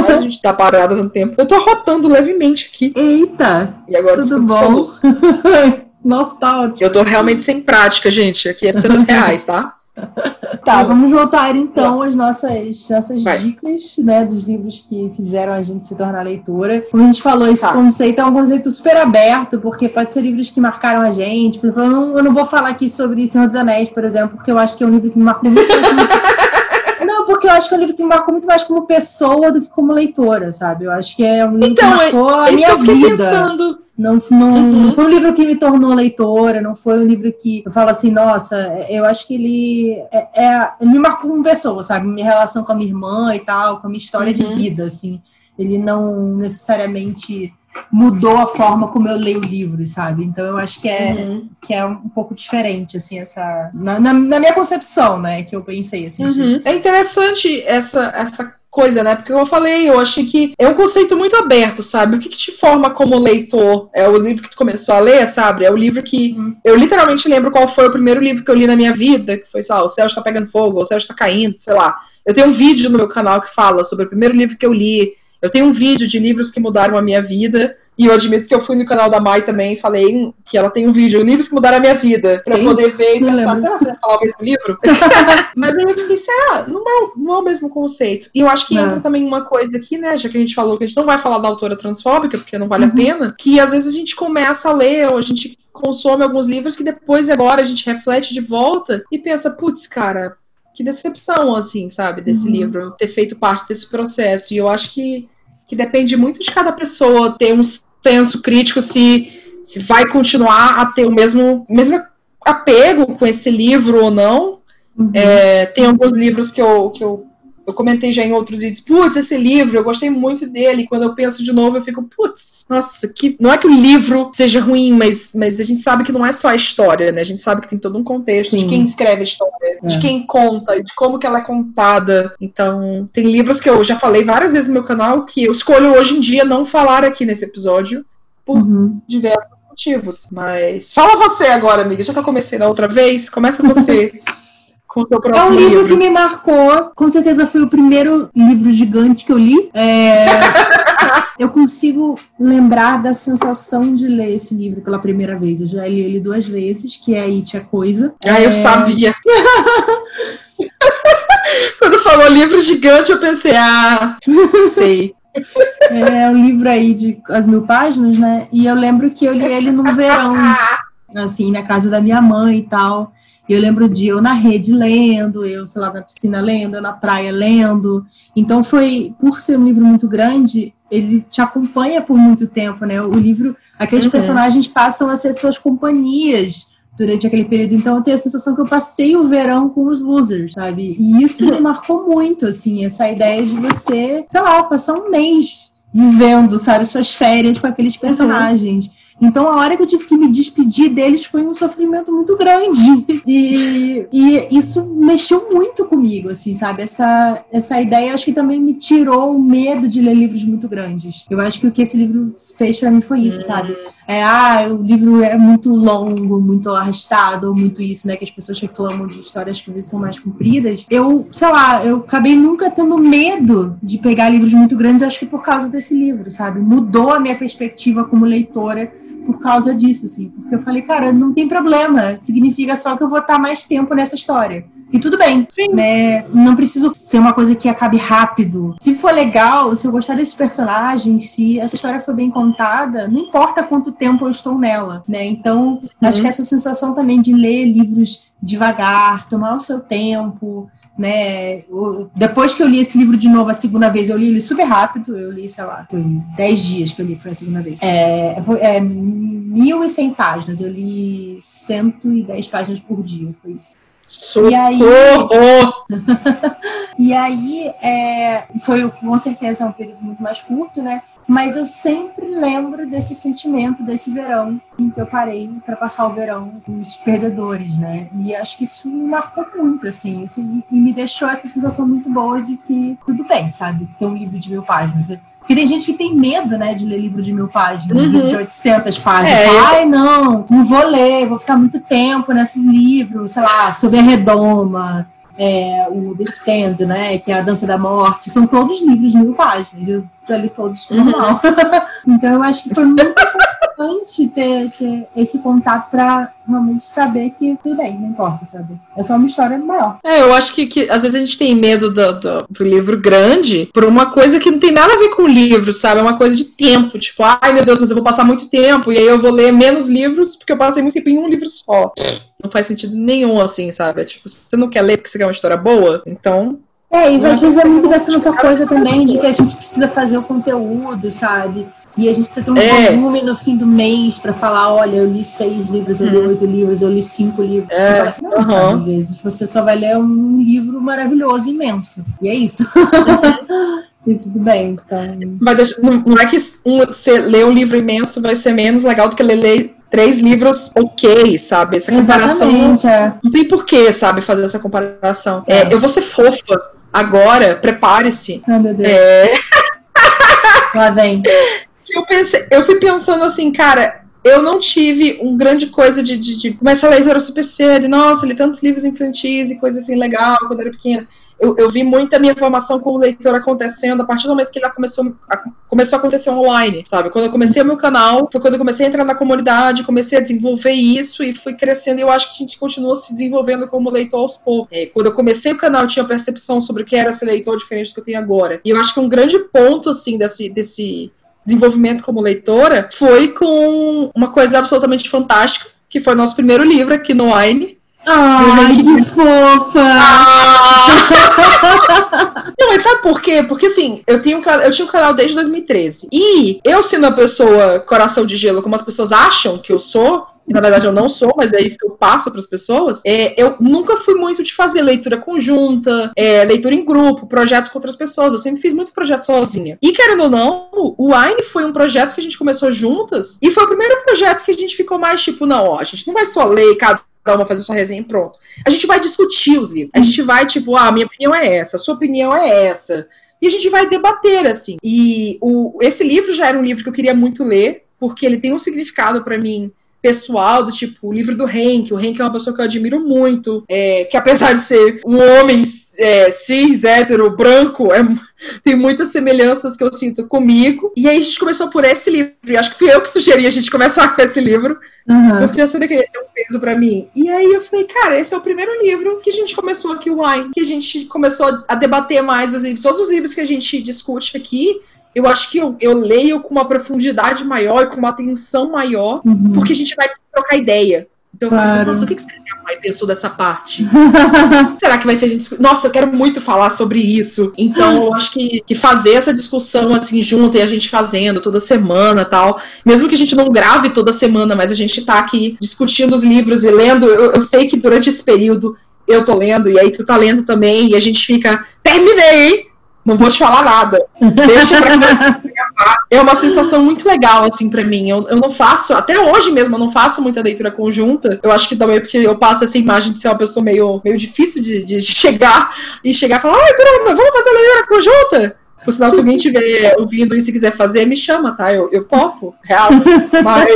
mas a gente tá parado no tempo. Eu tô arrotando levemente aqui. Eita! E agora Tudo bom? soluço. Nostálgico. Eu tô realmente sem prática, gente. Aqui é cenas reais, tá? Tá, vamos voltar então às nossas, nossas Vai. dicas, né, dos livros que fizeram a gente se tornar leitora. Como a gente falou, esse Tá. conceito é um conceito super aberto, porque pode ser livros que marcaram a gente. Por exemplo, eu não, eu não vou falar aqui sobre Senhor dos Anéis, por exemplo, porque eu acho que é um livro que me marcou muito. Não, porque eu acho que é um livro que me marcou muito mais como pessoa do que como leitora, sabe? Eu acho que é um livro Então, que marcou a É isso que minha eu fiquei vida. pensando. Não, não, uhum. não, foi um livro que me tornou leitora, não foi um livro que eu falo assim, nossa, eu acho que ele, é, é ele me marcou como pessoa, sabe? Minha relação com a minha irmã e tal, com a minha história uhum. de vida, assim. Ele não necessariamente mudou a forma como eu leio livros, sabe? Então eu acho que é, uhum. que é um pouco diferente, assim, essa. Na, na, na minha concepção, né? Que eu pensei assim. Uhum. É interessante essa, essa coisa, né? Porque eu falei, eu achei que é um conceito muito aberto, sabe? O que, que te forma como leitor? É o livro que tu começou a ler, sabe? É o livro que uhum. eu literalmente lembro qual foi o primeiro livro que eu li na minha vida, que foi, sei lá, O Céu Está Pegando Fogo, O Céu Está Caindo, sei lá. Eu tenho um vídeo no meu canal que fala sobre o primeiro livro que eu li. Eu tenho um vídeo de livros que mudaram a minha vida. E eu admito que eu fui no canal da Mai também e falei que ela tem um vídeo, livros que mudaram a minha vida, pra eu poder ver e pensar, será que você vai falar o mesmo livro? Mas aí eu fiquei, será? Não é, não é o mesmo conceito. E eu acho que não. entra também uma coisa aqui, né, já que a gente falou que a gente não vai falar da autora transfóbica, porque não vale uhum. a pena, que às vezes a gente começa a ler, ou a gente consome alguns livros que depois agora a gente reflete de volta e pensa, putz, cara, que decepção, assim, sabe, desse uhum. livro, ter feito parte desse processo. E eu acho que que depende muito de cada pessoa ter um senso crítico se, se vai continuar a ter o mesmo, mesmo apego com esse livro ou não. Uhum. É, tem alguns livros que eu, que eu eu comentei já em outros vídeos, putz, esse livro, eu gostei muito dele. Quando eu penso de novo, eu fico, putz, nossa, que. Não é que o livro seja ruim, mas, mas a gente sabe que não é só a história, né? A gente sabe que tem todo um contexto Sim. de quem escreve a história, é. de quem conta, de como que ela é contada. Então, tem livros que eu já falei várias vezes no meu canal que eu escolho hoje em dia não falar aqui nesse episódio por uhum. diversos motivos. Mas fala você agora, amiga. Já que eu comecei da outra vez, começa você. com o seu próximo É um livro, livro, que me marcou. Com certeza foi o primeiro livro gigante que eu li. É... eu consigo lembrar da sensação de ler esse livro pela primeira vez. Eu já li ele duas vezes, que é It a Coisa. Ah, é... eu sabia. Quando falou livro gigante, eu pensei, ah, sei. É um livro aí de as mil páginas, né? E eu lembro que eu li ele no verão, assim, na casa da minha mãe e tal. E eu lembro de eu na rede lendo, eu, sei lá, na piscina lendo, eu na praia lendo. Então foi, por ser um livro muito grande, ele te acompanha por muito tempo, né? O livro, aqueles uhum. personagens passam a ser suas companhias durante aquele período. Então eu tenho a sensação que eu passei o verão com os losers, sabe? E isso me marcou muito, assim, essa ideia de você, sei lá, passar um mês vivendo, sabe, suas férias com aqueles uhum. personagens. Uhum. Então, a hora que eu tive que me despedir deles foi um sofrimento muito grande. E, e isso mexeu muito comigo, assim, sabe? Essa, essa ideia acho que também me tirou o medo de ler livros muito grandes. Eu acho que o que esse livro fez para mim foi isso, hum. sabe? É, ah, o livro é muito longo, muito arrastado, muito isso, né? Que as pessoas reclamam de histórias que são mais compridas. Eu, sei lá, eu acabei nunca tendo medo de pegar livros muito grandes, acho que por causa desse livro, sabe? Mudou a minha perspectiva como leitora por causa disso, assim. Porque eu falei, cara, não tem problema. Significa só que eu vou estar mais tempo nessa história. E tudo bem, Sim. né? Não preciso ser uma coisa que acabe rápido. Se for legal, se eu gostar desses personagens, se essa história for bem contada, não importa quanto tempo eu estou nela, né? Então, uhum. acho que essa sensação também de ler livros devagar, tomar o seu tempo, né? Depois que eu li esse livro de novo a segunda vez, eu li ele super rápido, eu li, sei lá, foi 10 dias que eu li, foi a segunda vez. É, foi, é 1.100 páginas, eu li 110 páginas por dia, foi isso. Socorro! E aí, e aí é, foi com certeza um período muito mais curto, né? Mas eu sempre lembro desse sentimento desse verão em que eu parei para passar o verão com os perdedores, né? E acho que isso me marcou muito, assim, isso, e, me deixou essa sensação muito boa de que tudo bem, sabe? Ter um livro de mil páginas. Porque tem gente que tem medo, né, de ler livro de mil páginas, uhum. livro de 800 páginas. É, Ai, não, não vou ler, vou ficar muito tempo nesses livros, sei lá, sobre a redoma, é, o The Stand, né, que é a Dança da Morte. São todos livros de mil páginas. Eu já li todos uhum. normal. então eu acho que foi muito importante ter, ter esse contato para realmente saber que tudo bem, não importa, sabe? É só uma história maior. É, eu acho que, que às vezes a gente tem medo do, do, do, livro grande por uma coisa que não tem nada a ver com o livro, sabe? É uma coisa de tempo. Tipo, ai meu Deus, mas eu vou passar muito tempo e aí eu vou ler menos livros porque eu passei muito tempo em um livro só. Não faz sentido nenhum, assim, sabe? É tipo, você não quer ler porque você quer uma história boa? Então, é, e às vezes é muito dessa nossa coisa também de que a gente precisa fazer o conteúdo, sabe? E a gente precisa ter um é. volume no fim do mês para falar, olha, eu li seis livros, eu li hum. oito livros, eu li cinco livros. É. Assim, não, uhum. sabe, às vezes você só vai ler um livro maravilhoso, imenso. E é isso. e tudo bem. Então... Mas não é que um, você ler um livro imenso vai ser menos legal do que ler três livros ok, sabe? Essa comparação não, é. não tem porquê, sabe, fazer essa comparação. É. É, eu vou ser fofa agora, prepare-se. Ai, meu Deus. É... Lá vem. Eu, pensei, eu fui pensando assim, cara, eu não tive um grande coisa de, de, de começar a leitura super cedo, nossa, li tantos livros infantis e coisa assim legal quando era pequena eu, eu, vi muita minha formação como leitor acontecendo a partir do momento que ele começou a, começou a acontecer online, sabe? Quando eu comecei o meu canal, foi quando eu comecei a entrar na comunidade, comecei a desenvolver isso e fui crescendo. E eu acho que a gente continua se desenvolvendo como leitor aos poucos. É, quando eu comecei o canal, eu tinha percepção sobre o que era ser leitor diferente do que eu tenho agora. E eu acho que um grande ponto, assim, desse, desse desenvolvimento como leitora foi com uma coisa absolutamente fantástica, que foi nosso primeiro livro aqui no Wine, Ai, que fofa! Ah! Não, mas sabe por quê? Porque assim, eu, tenho, eu tinha um canal desde 2013. E eu sendo a pessoa coração de gelo, como as pessoas acham que eu sou, na verdade eu não sou, mas é isso que eu passo para as pessoas. É, eu nunca fui muito de fazer leitura conjunta, é, leitura em grupo, projetos com outras pessoas. Eu sempre fiz muito projeto sozinha. E querendo ou não, o Wine foi um projeto que a gente começou juntas e foi o primeiro projeto que a gente ficou mais tipo, não, ó, a gente não vai só ler cada cada uma fazer sua resenha e pronto. A gente vai discutir os livros. A gente vai, tipo, ah, minha opinião é essa, sua opinião é essa. E a gente vai debater, assim. E o, esse livro já era um livro que eu queria muito ler, porque ele tem um significado para mim pessoal, do tipo, o livro do Henk. O Henk é uma pessoa que eu admiro muito, é, que apesar de ser um homem é, cis, hétero, branco, é, tem muitas semelhanças que eu sinto comigo. E aí a gente começou por esse livro. E acho que fui eu que sugeri a gente começar com esse livro. Uhum. Porque eu sabia que ele tem um peso para mim. E aí eu falei, cara, esse é o primeiro livro que a gente começou aqui, o Wine, que a gente começou a debater mais os livros. Todos os livros que a gente discute aqui, eu acho que eu, eu leio com uma profundidade maior e com uma atenção maior, uhum. porque a gente vai trocar ideia. Então, claro. nossa, o que, que será que a mãe pensou dessa parte? será que vai ser a gente. Nossa, eu quero muito falar sobre isso. Então, eu acho que, que fazer essa discussão assim junto e a gente fazendo toda semana tal. Mesmo que a gente não grave toda semana, mas a gente tá aqui discutindo os livros e lendo. Eu, eu sei que durante esse período eu tô lendo, e aí tu tá lendo também, e a gente fica. Terminei, hein? Não vou te falar nada. Deixa pra gravar. É uma sensação muito legal, assim, para mim. Eu, eu não faço, até hoje mesmo, eu não faço muita leitura conjunta. Eu acho que também porque eu passo essa imagem de ser uma pessoa meio, meio difícil de, de chegar e chegar e falar, ai, Bruna, vamos fazer leitura conjunta? Por sinal, se alguém estiver ouvindo e se quiser fazer, me chama, tá? Eu, eu topo, real. Mas,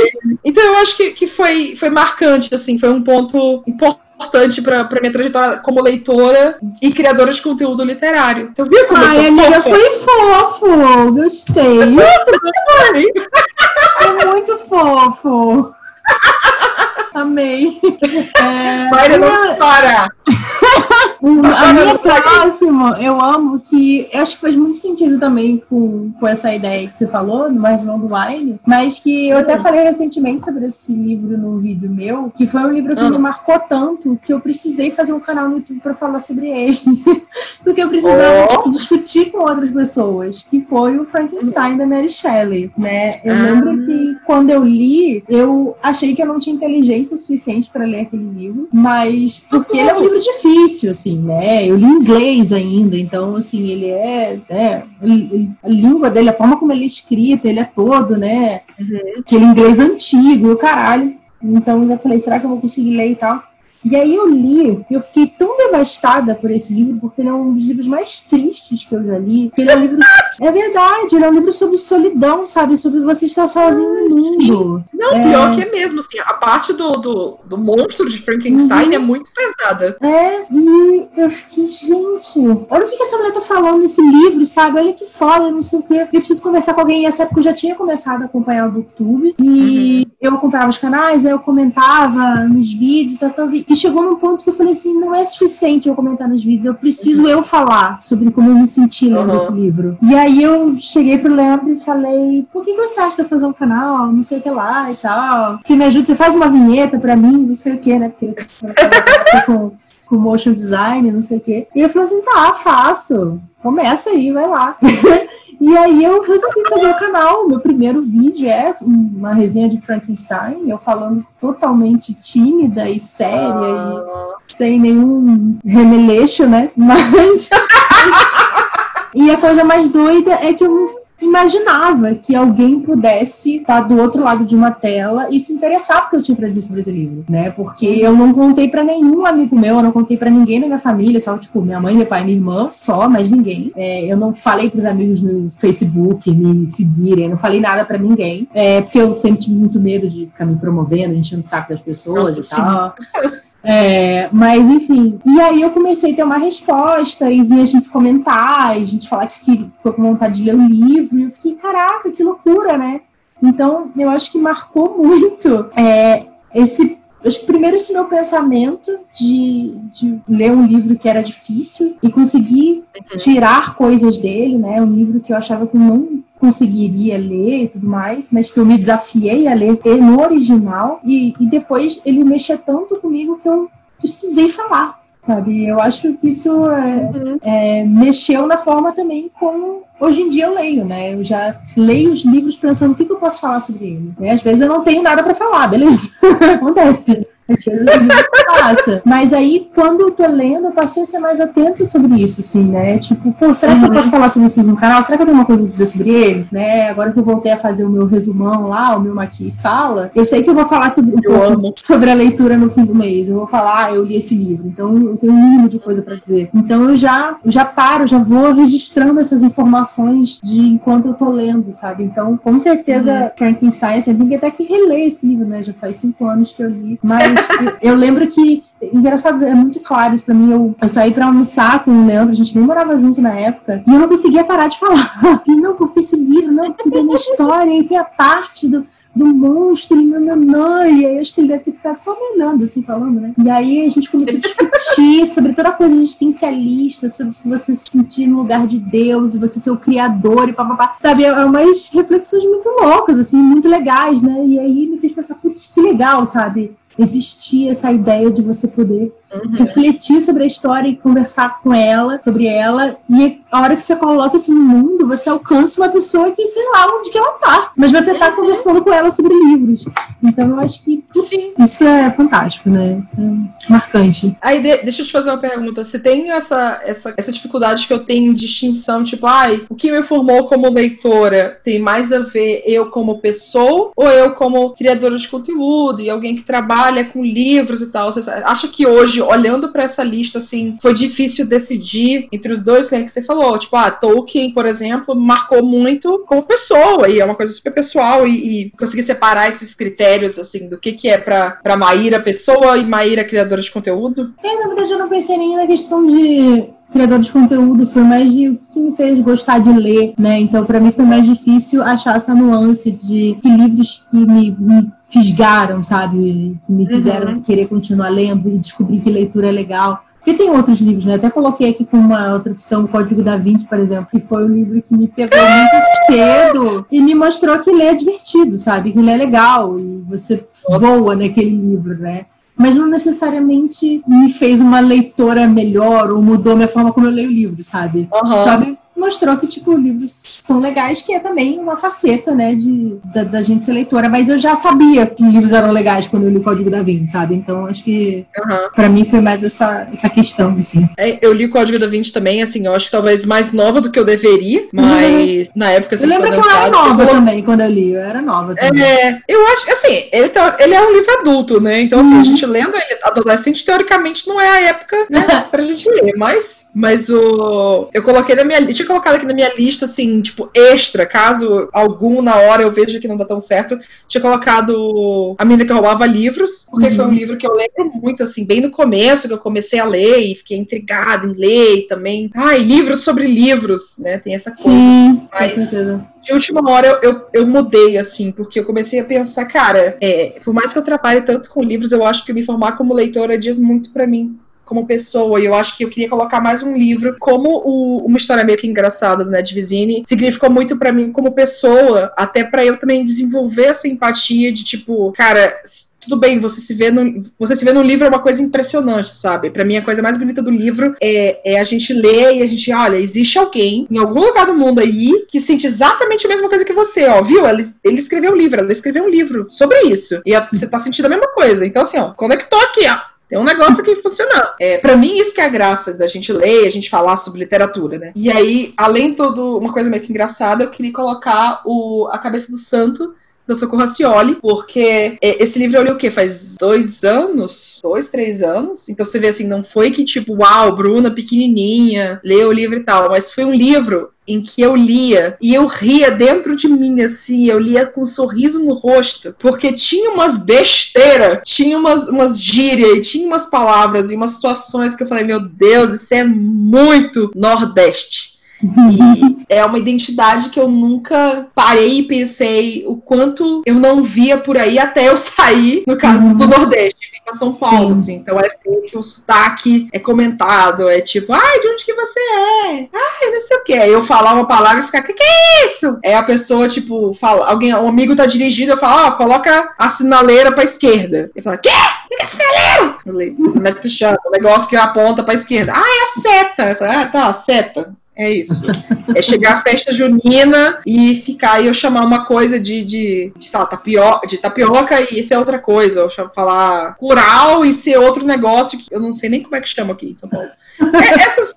então eu acho que, que foi, foi marcante, assim, foi um ponto importante importante pra minha trajetória como leitora e criadora de conteúdo literário. Então, viu como Ai, eu sou amiga, foi fofo, gostei. é muito fofo. Amei. É, Vai, uma... história. a minha próxima, eu amo que acho que faz muito sentido também com, com essa ideia que você falou, no Mais Longo Wine, mas que eu até falei recentemente sobre esse livro num vídeo meu, que foi um livro que me ah. marcou tanto que eu precisei fazer um canal no YouTube para falar sobre ele. Porque eu precisava oh. discutir com outras pessoas, que foi o Frankenstein da Mary Shelley, né? Eu ah. lembro que quando eu li, eu achei que eu não tinha inteligência o suficiente para ler aquele livro, mas porque ele é um livro difícil, assim, né? Eu li inglês ainda, então, assim, ele é, é a língua dele, a forma como ele é escrito, ele é todo, né? Uhum. Aquele inglês antigo, caralho. Então, eu já falei, será que eu vou conseguir ler e tal? E aí eu li, eu fiquei tão devastada por esse livro, porque ele é um dos livros mais tristes que eu já li. Ele é um livro. É verdade, ele é um livro sobre solidão, sabe? Sobre você estar sozinho no mundo. Não, é... pior que é mesmo, assim, a parte do, do, do monstro de Frankenstein uhum. é muito pesada. É, e eu fiquei, gente, olha o que, que essa mulher tá falando nesse livro, sabe? Olha que foda, não sei o quê. Eu preciso conversar com alguém. E essa época eu já tinha começado a acompanhar o Booktube. E uhum. eu acompanhava os canais, aí eu comentava nos vídeos, tá, tá, e chegou num ponto que eu falei assim, não é suficiente eu comentar nos vídeos, eu preciso eu falar sobre como eu me senti lendo uhum. esse livro. E aí eu cheguei pro Leandro e falei, por que você acha de eu fazer um canal, não sei o que lá e tal. Você me ajuda, você faz uma vinheta pra mim, não sei o que, né? Porque ele com, com motion design, não sei o que. E eu falei assim, tá, faço. Começa aí, vai lá. E aí eu resolvi fazer o canal. Meu primeiro vídeo é uma resenha de Frankenstein, eu falando totalmente tímida e séria ah. e sem nenhum remeleixo, né? Mas. e a coisa mais doida é que eu imaginava que alguém pudesse estar do outro lado de uma tela e se interessar porque eu tinha para dizer sobre esse livro, né? Porque eu não contei para nenhum amigo meu, eu não contei para ninguém da minha família, só tipo minha mãe, meu pai, minha irmã, só, mas ninguém. É, eu não falei para os amigos no Facebook me seguirem, não falei nada para ninguém, é, porque eu sempre tive muito medo de ficar me promovendo, enchendo o saco das pessoas Nossa, e tal. É, mas enfim, e aí eu comecei a ter uma resposta e vi a gente comentar, e a gente falar que ficou com vontade de ler o livro, e eu fiquei, caraca, que loucura, né? Então, eu acho que marcou muito é, esse. Acho que primeiro esse meu pensamento de, de ler um livro que era difícil e conseguir uhum. tirar coisas dele, né? Um livro que eu achava que não conseguiria ler e tudo mais, mas que eu me desafiei a ler no original e, e depois ele mexia tanto comigo que eu precisei falar, sabe? Eu acho que isso é, uhum. é, mexeu na forma também como hoje em dia eu leio, né? Eu já leio os livros pensando o que, que eu posso falar sobre ele. Né? Às vezes eu não tenho nada para falar, beleza? Acontece. Passa. Mas aí, quando eu tô lendo, eu passei a ser mais atenta sobre isso, assim, né? Tipo, pô, será que eu posso uhum. falar sobre isso no canal? Será que eu tenho uma coisa a dizer sobre ele? Né? Agora que eu voltei a fazer o meu resumão lá, o meu Maqui fala, eu sei que eu vou falar sobre, um sobre a leitura no fim do mês. Eu vou falar, ah, eu li esse livro. Então, eu tenho um mínimo de coisa para dizer. Então, eu já, eu já paro, já vou registrando essas informações de enquanto eu tô lendo, sabe? Então, com certeza, uhum. Frankenstein, você tem que até que reler esse livro, né? Já faz cinco anos que eu li. Mas eu lembro que engraçado, é muito claro isso pra mim. Eu, eu saí pra almoçar com o Leandro, a gente nem morava junto na época, e eu não conseguia parar de falar. E não, porque esse livro, não, porque tem uma história, e tem a parte do, do monstro, e nananã, e aí acho que ele deve ter ficado só me olhando, assim, falando, né? E aí a gente começou a discutir sobre toda a coisa existencialista, sobre se você se sentir no lugar de Deus, e você ser o criador, e papapá. Sabe, é umas reflexões muito loucas, assim, muito legais, né? E aí me fez pensar, putz, que legal, sabe? Existia essa ideia de você poder uhum. refletir sobre a história e conversar com ela, sobre ela, e a hora que você coloca isso no mundo, você alcança uma pessoa que sei lá onde que ela tá, mas você tá uhum. conversando com ela sobre livros. Então eu acho que putz, isso é fantástico, né? Isso é marcante. Aí de, deixa eu te fazer uma pergunta. Você tem essa, essa, essa dificuldade que eu tenho de distinção, tipo, ai, o que me formou como leitora tem mais a ver eu como pessoa ou eu como criadora de conteúdo e alguém que trabalha com livros e tal? Você acha que hoje olhando para essa lista, assim, foi difícil decidir entre os dois, né, que você falou. Tipo, ah, Tolkien, por exemplo, marcou muito como pessoa, e é uma coisa super pessoal, e, e conseguir separar esses critérios, assim, do que que é pra, pra Maíra pessoa e Maíra criadora de conteúdo? É, na verdade, eu não pensei nem na questão de criador de conteúdo, foi mais de o que me fez gostar de ler, né? Então, para mim foi mais difícil achar essa nuance de que livros que me, me fisgaram, sabe? Que me fizeram uhum. querer continuar lendo e descobrir que leitura é legal. Porque tem outros livros, né? Até coloquei aqui com uma outra opção, o Código da Vinci, por exemplo, que foi um livro que me pegou muito cedo e me mostrou que ele é divertido, sabe? Que ele é legal e você voa naquele livro, né? Mas não necessariamente me fez uma leitora melhor ou mudou a minha forma como eu leio livros, sabe? Uhum. Sabe? Mostrou que, tipo, livros são legais, que é também uma faceta, né, de, da, da, gente ser leitora. Mas eu já sabia que livros eram legais quando eu li o Código da Vinci, sabe? Então, acho que uhum. para mim foi mais essa, essa questão, assim. É, eu li o Código da Vinci também, assim, eu acho que talvez mais nova do que eu deveria, mas uhum. na época... Você eu lembro que eu era nova eu... também, quando eu li, eu era nova também. É, eu acho, assim, ele, tá, ele é um livro adulto, né? Então, assim, uhum. a gente lendo ele adolescente, teoricamente, não é a época, né, pra gente ler, mas, mas o... Eu coloquei na minha lista colocado aqui na minha lista, assim, tipo, extra, caso algum na hora eu veja que não dá tão certo. Tinha colocado A Menina que Roubava Livros, porque uhum. foi um livro que eu lembro muito, assim, bem no começo, que eu comecei a ler e fiquei intrigada em ler e também. Ai, livros sobre livros, né? Tem essa coisa. Sim, Mas de última hora eu, eu, eu, mudei, assim, porque eu comecei a pensar, cara, é, por mais que eu trabalhe tanto com livros, eu acho que me formar como leitora diz muito para mim como pessoa. E eu acho que eu queria colocar mais um livro. Como o, uma história meio que engraçada do Ned Vizini significou muito para mim como pessoa, até para eu também desenvolver essa empatia de tipo, cara, tudo bem, você se vê no, você se vê no livro é uma coisa impressionante, sabe? Para mim a coisa mais bonita do livro é, é a gente ler e a gente, olha, existe alguém em algum lugar do mundo aí que sente exatamente a mesma coisa que você, ó, viu? Ele, ele escreveu um livro, ela escreveu um livro sobre isso. E a, você tá sentindo a mesma coisa. Então assim, ó, conectou aqui, ó. Tem um negócio aqui funcionando. É, para mim, isso que é a graça da gente ler, a gente falar sobre literatura, né? E aí, além de uma coisa meio que engraçada, eu queria colocar o, a cabeça do santo da Socorro Racioli, porque é, esse livro eu li o quê? Faz dois anos? Dois, três anos? Então você vê assim, não foi que tipo, uau, Bruna pequenininha, leu o livro e tal, mas foi um livro em que eu lia e eu ria dentro de mim, assim, eu lia com um sorriso no rosto, porque tinha umas besteiras, tinha umas, umas gírias, tinha umas palavras e umas situações que eu falei, meu Deus, isso é muito Nordeste. E é uma identidade que eu nunca parei e pensei o quanto eu não via por aí até eu sair, no caso uhum. do Nordeste, pra São Paulo, Sim. assim. Então é que o sotaque é comentado, é tipo, ai, de onde que você é? Ai, não sei o que. Aí eu falar uma palavra e ficar, que que é isso? É a pessoa, tipo, fala, alguém, um amigo tá dirigindo, eu falo, ó, oh, coloca a sinaleira pra esquerda. Ele fala, quê? O que é sinaleiro? Eu falei, como é que tu chama? O negócio que aponta pra esquerda. Ah, é a seta. Eu falei, ah, tá, seta. É isso. É chegar à festa junina e ficar e eu chamar uma coisa de, de, de, sei lá, tapioca, de tapioca e ser outra coisa. Ou falar cural e ser outro negócio que eu não sei nem como é que chama aqui em São Paulo. É, essas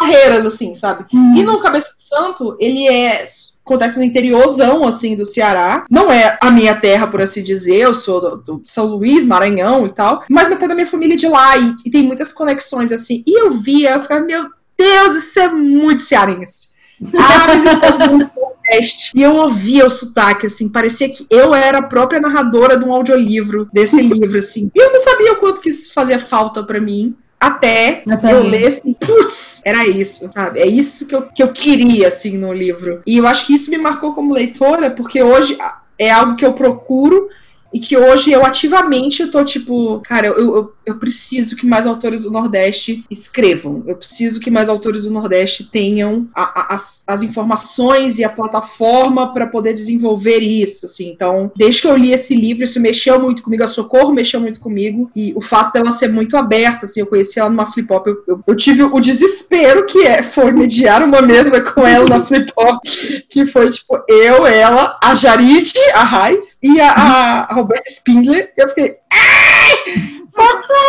barreiras, assim, sabe? E no Cabeça de Santo, ele é acontece no interiorzão, assim, do Ceará. Não é a minha terra, por assim dizer, eu sou do, do São Luís, Maranhão e tal, mas metade da minha família é de lá e, e, tem muitas conexões, assim. E eu via, eu ficava, meu Deus, isso é muito cearense. Ah, mas isso é muito Nordeste. E eu ouvia o sotaque, assim, parecia que eu era a própria narradora de um audiolivro desse livro, assim. E eu não sabia o quanto que isso fazia falta para mim. Até, até eu ler assim, putz, era isso, sabe? É isso que eu, que eu queria, assim, no livro. E eu acho que isso me marcou como leitora, porque hoje é algo que eu procuro e que hoje eu ativamente tô tipo, cara, eu, eu, eu, preciso que mais autores do Nordeste escrevam. Eu preciso que mais autores do Nordeste tenham a, a, as, as informações e a plataforma para poder desenvolver isso, assim. Então, desde que eu li esse livro, isso mexeu muito comigo, a Socorro mexeu muito comigo, e o fato dela ser muito aberta, assim, eu conheci ela numa flip-hop, eu, eu, eu, tive o desespero que é, foi mediar uma mesa com ela na flip-hop, que foi, tipo, eu, ela, a Jaride, a Raiz, e a, a Roberta Spindler, eu fiquei. Ai! socorro!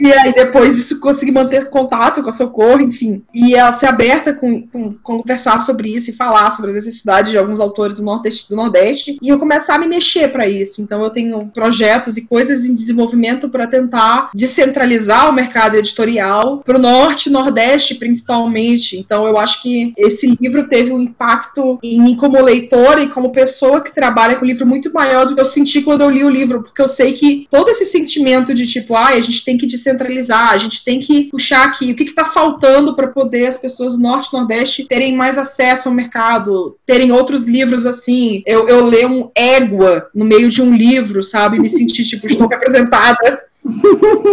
E aí depois disso consegui manter contato com a Socorro, enfim. E ela ser aberta com, com, conversar sobre isso e falar sobre as necessidades de alguns autores do Nordeste, do Nordeste e eu começar a me mexer para isso. Então eu tenho projetos e coisas em desenvolvimento para tentar descentralizar o mercado editorial para o Norte e Nordeste principalmente. Então eu acho que esse livro teve um impacto em mim como leitora e como pessoa que trabalha com o livro muito maior do que eu senti quando eu li o livro, porque eu sei que todo esse sentimento de tipo, ah, a gente tem que descentralizar, a gente tem que puxar aqui o que está faltando para poder as pessoas do Norte e Nordeste terem mais acesso ao mercado, terem outros livros assim. Eu, eu ler um égua no meio de um livro, sabe? Me sentir, tipo, estou representada.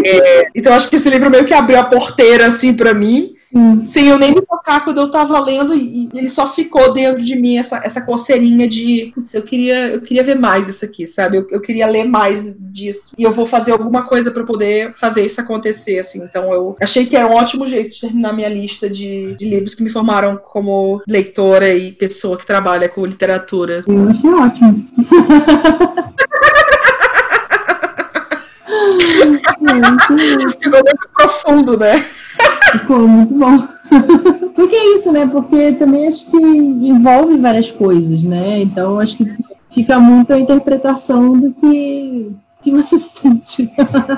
É, então acho que esse livro meio que abriu a porteira assim para mim Sim. sem eu nem me tocar quando eu tava lendo e, ele só ficou dentro de mim essa, essa coceirinha de putz, eu queria eu queria ver mais isso aqui, sabe? Eu, eu queria ler mais disso e eu vou fazer alguma coisa para poder fazer isso acontecer, assim. Então eu achei que era um ótimo jeito de terminar minha lista de, de livros que me formaram como leitora e pessoa que trabalha com literatura. Eu achei ótimo. Ficou muito profundo, né? Ficou muito bom. Porque é isso, né? Porque também acho que envolve várias coisas, né? Então acho que fica muito a interpretação do que que você sente?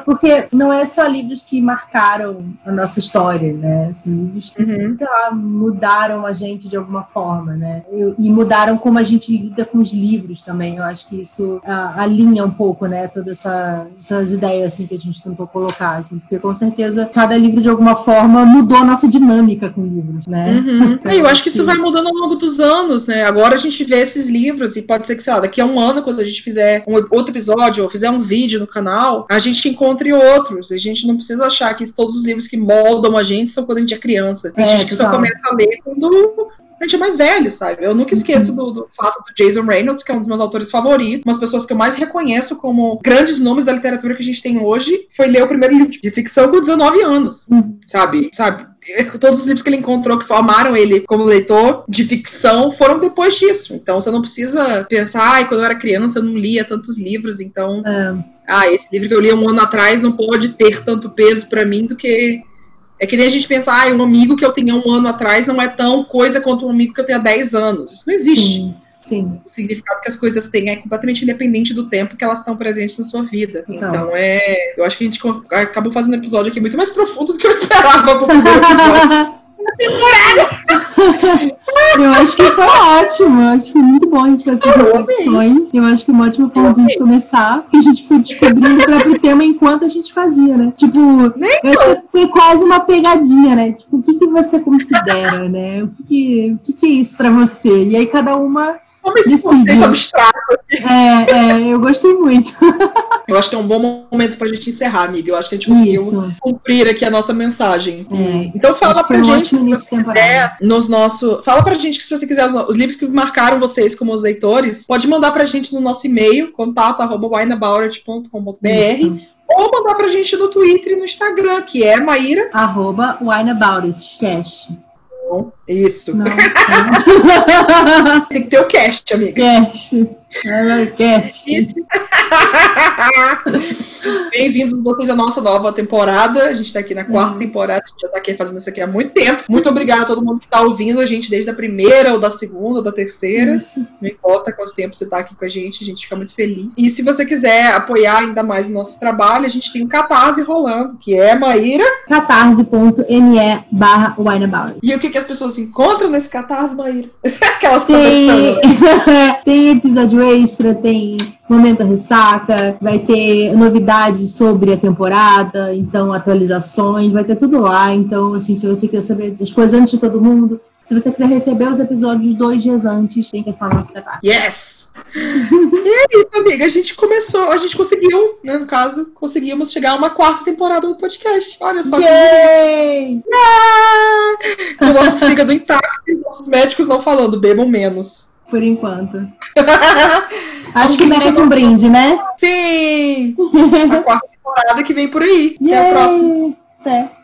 Porque não é só livros que marcaram a nossa história, né? São livros que uhum. lá, mudaram a gente de alguma forma, né? E mudaram como a gente lida com os livros também. Eu acho que isso a, alinha um pouco, né? Todas essa, essas ideias assim, que a gente tentou colocar. Assim, porque com certeza cada livro, de alguma forma, mudou a nossa dinâmica com livros, né? Uhum. Então, eu acho que isso vai mudando ao longo dos anos, né? Agora a gente vê esses livros e pode ser que, sei lá, daqui a um ano, quando a gente fizer um outro episódio ou fizer um vídeo no canal, a gente encontre outros. A gente não precisa achar que todos os livros que moldam a gente são quando a gente é criança. Tem é, gente que só começa a ler quando a gente é mais velho, sabe? Eu nunca esqueço do, do, fato do Jason Reynolds, que é um dos meus autores favoritos, umas pessoas que eu mais reconheço como grandes nomes da literatura que a gente tem hoje, foi ler o primeiro livro de ficção com 19 anos, uhum. sabe? Sabe? todos os livros que ele encontrou que formaram ele como leitor de ficção foram depois disso. Então você não precisa pensar, ai, quando eu era criança eu não lia tantos livros, então. É. Ah, esse livro que eu li um ano atrás não pode ter tanto peso para mim do que. É que nem a gente pensar, ah, um amigo que eu tinha um ano atrás não é tão coisa quanto um amigo que eu tenho há 10 anos. Isso não existe. Sim. Sim. O significado que as coisas têm é completamente independente do tempo que elas estão presentes na sua vida. Então, então é. Eu acho que a gente acabou fazendo um episódio aqui muito mais profundo do que eu esperava pro primeiro episódio. Temporada! eu acho que foi ótimo. Eu acho que foi muito bom a gente fazer essas reflexões. Eu acho que uma ótima forma de a gente começar, que a gente foi descobrindo o próprio tema enquanto a gente fazia, né? Tipo, eu acho que foi quase uma pegadinha, né? Tipo, o que, que você considera, né? O que, que, o que, que é isso pra você? E aí cada uma como esse conceito abstrato. É, é, eu gostei muito. Eu acho que é um bom momento pra gente encerrar, amiga. Eu acho que a gente conseguiu Isso. cumprir aqui a nossa mensagem. É. Então fala pra um gente se você quiser, nos nosso, fala pra gente que se você quiser os, os, livros que marcaram vocês como os leitores, pode mandar pra gente no nosso e-mail, contato@winabauret.com.br ou mandar pra gente no Twitter e no Instagram, que é Maíra. Arroba wineaboutit, Não, isso. Não, Tem que ter o cast, amiga. Cast. Bem-vindos vocês à nossa nova temporada. A gente está aqui na quarta uhum. temporada, a gente já está aqui fazendo isso aqui há muito tempo. Muito obrigada a todo mundo que está ouvindo a gente desde a primeira, ou da segunda, ou da terceira. Isso. Não importa quanto tempo você está aqui com a gente, a gente fica muito feliz. E se você quiser apoiar ainda mais o nosso trabalho, a gente tem um Catarse rolando, que é Maíra. catarse.me barra E o que, que as pessoas encontram nesse Catarse, Maíra? Aquelas tem... tem episódio extra, tem momento ressaca, vai ter novidades sobre a temporada, então atualizações, vai ter tudo lá. Então, assim, se você quer saber das coisas antes de todo mundo, se você quiser receber os episódios dois dias antes, tem que estar no nosso catálogo. Yes! e é isso, amiga. A gente começou, a gente conseguiu, né, no caso, conseguimos chegar a uma quarta temporada do podcast. Olha só Yay! que. Ah! O nosso fígado intacto e nossos médicos não falando, bebam menos. Por enquanto. Acho que merece um brinde, né? Sim! A quarta temporada que vem por aí. Até a próxima. Até.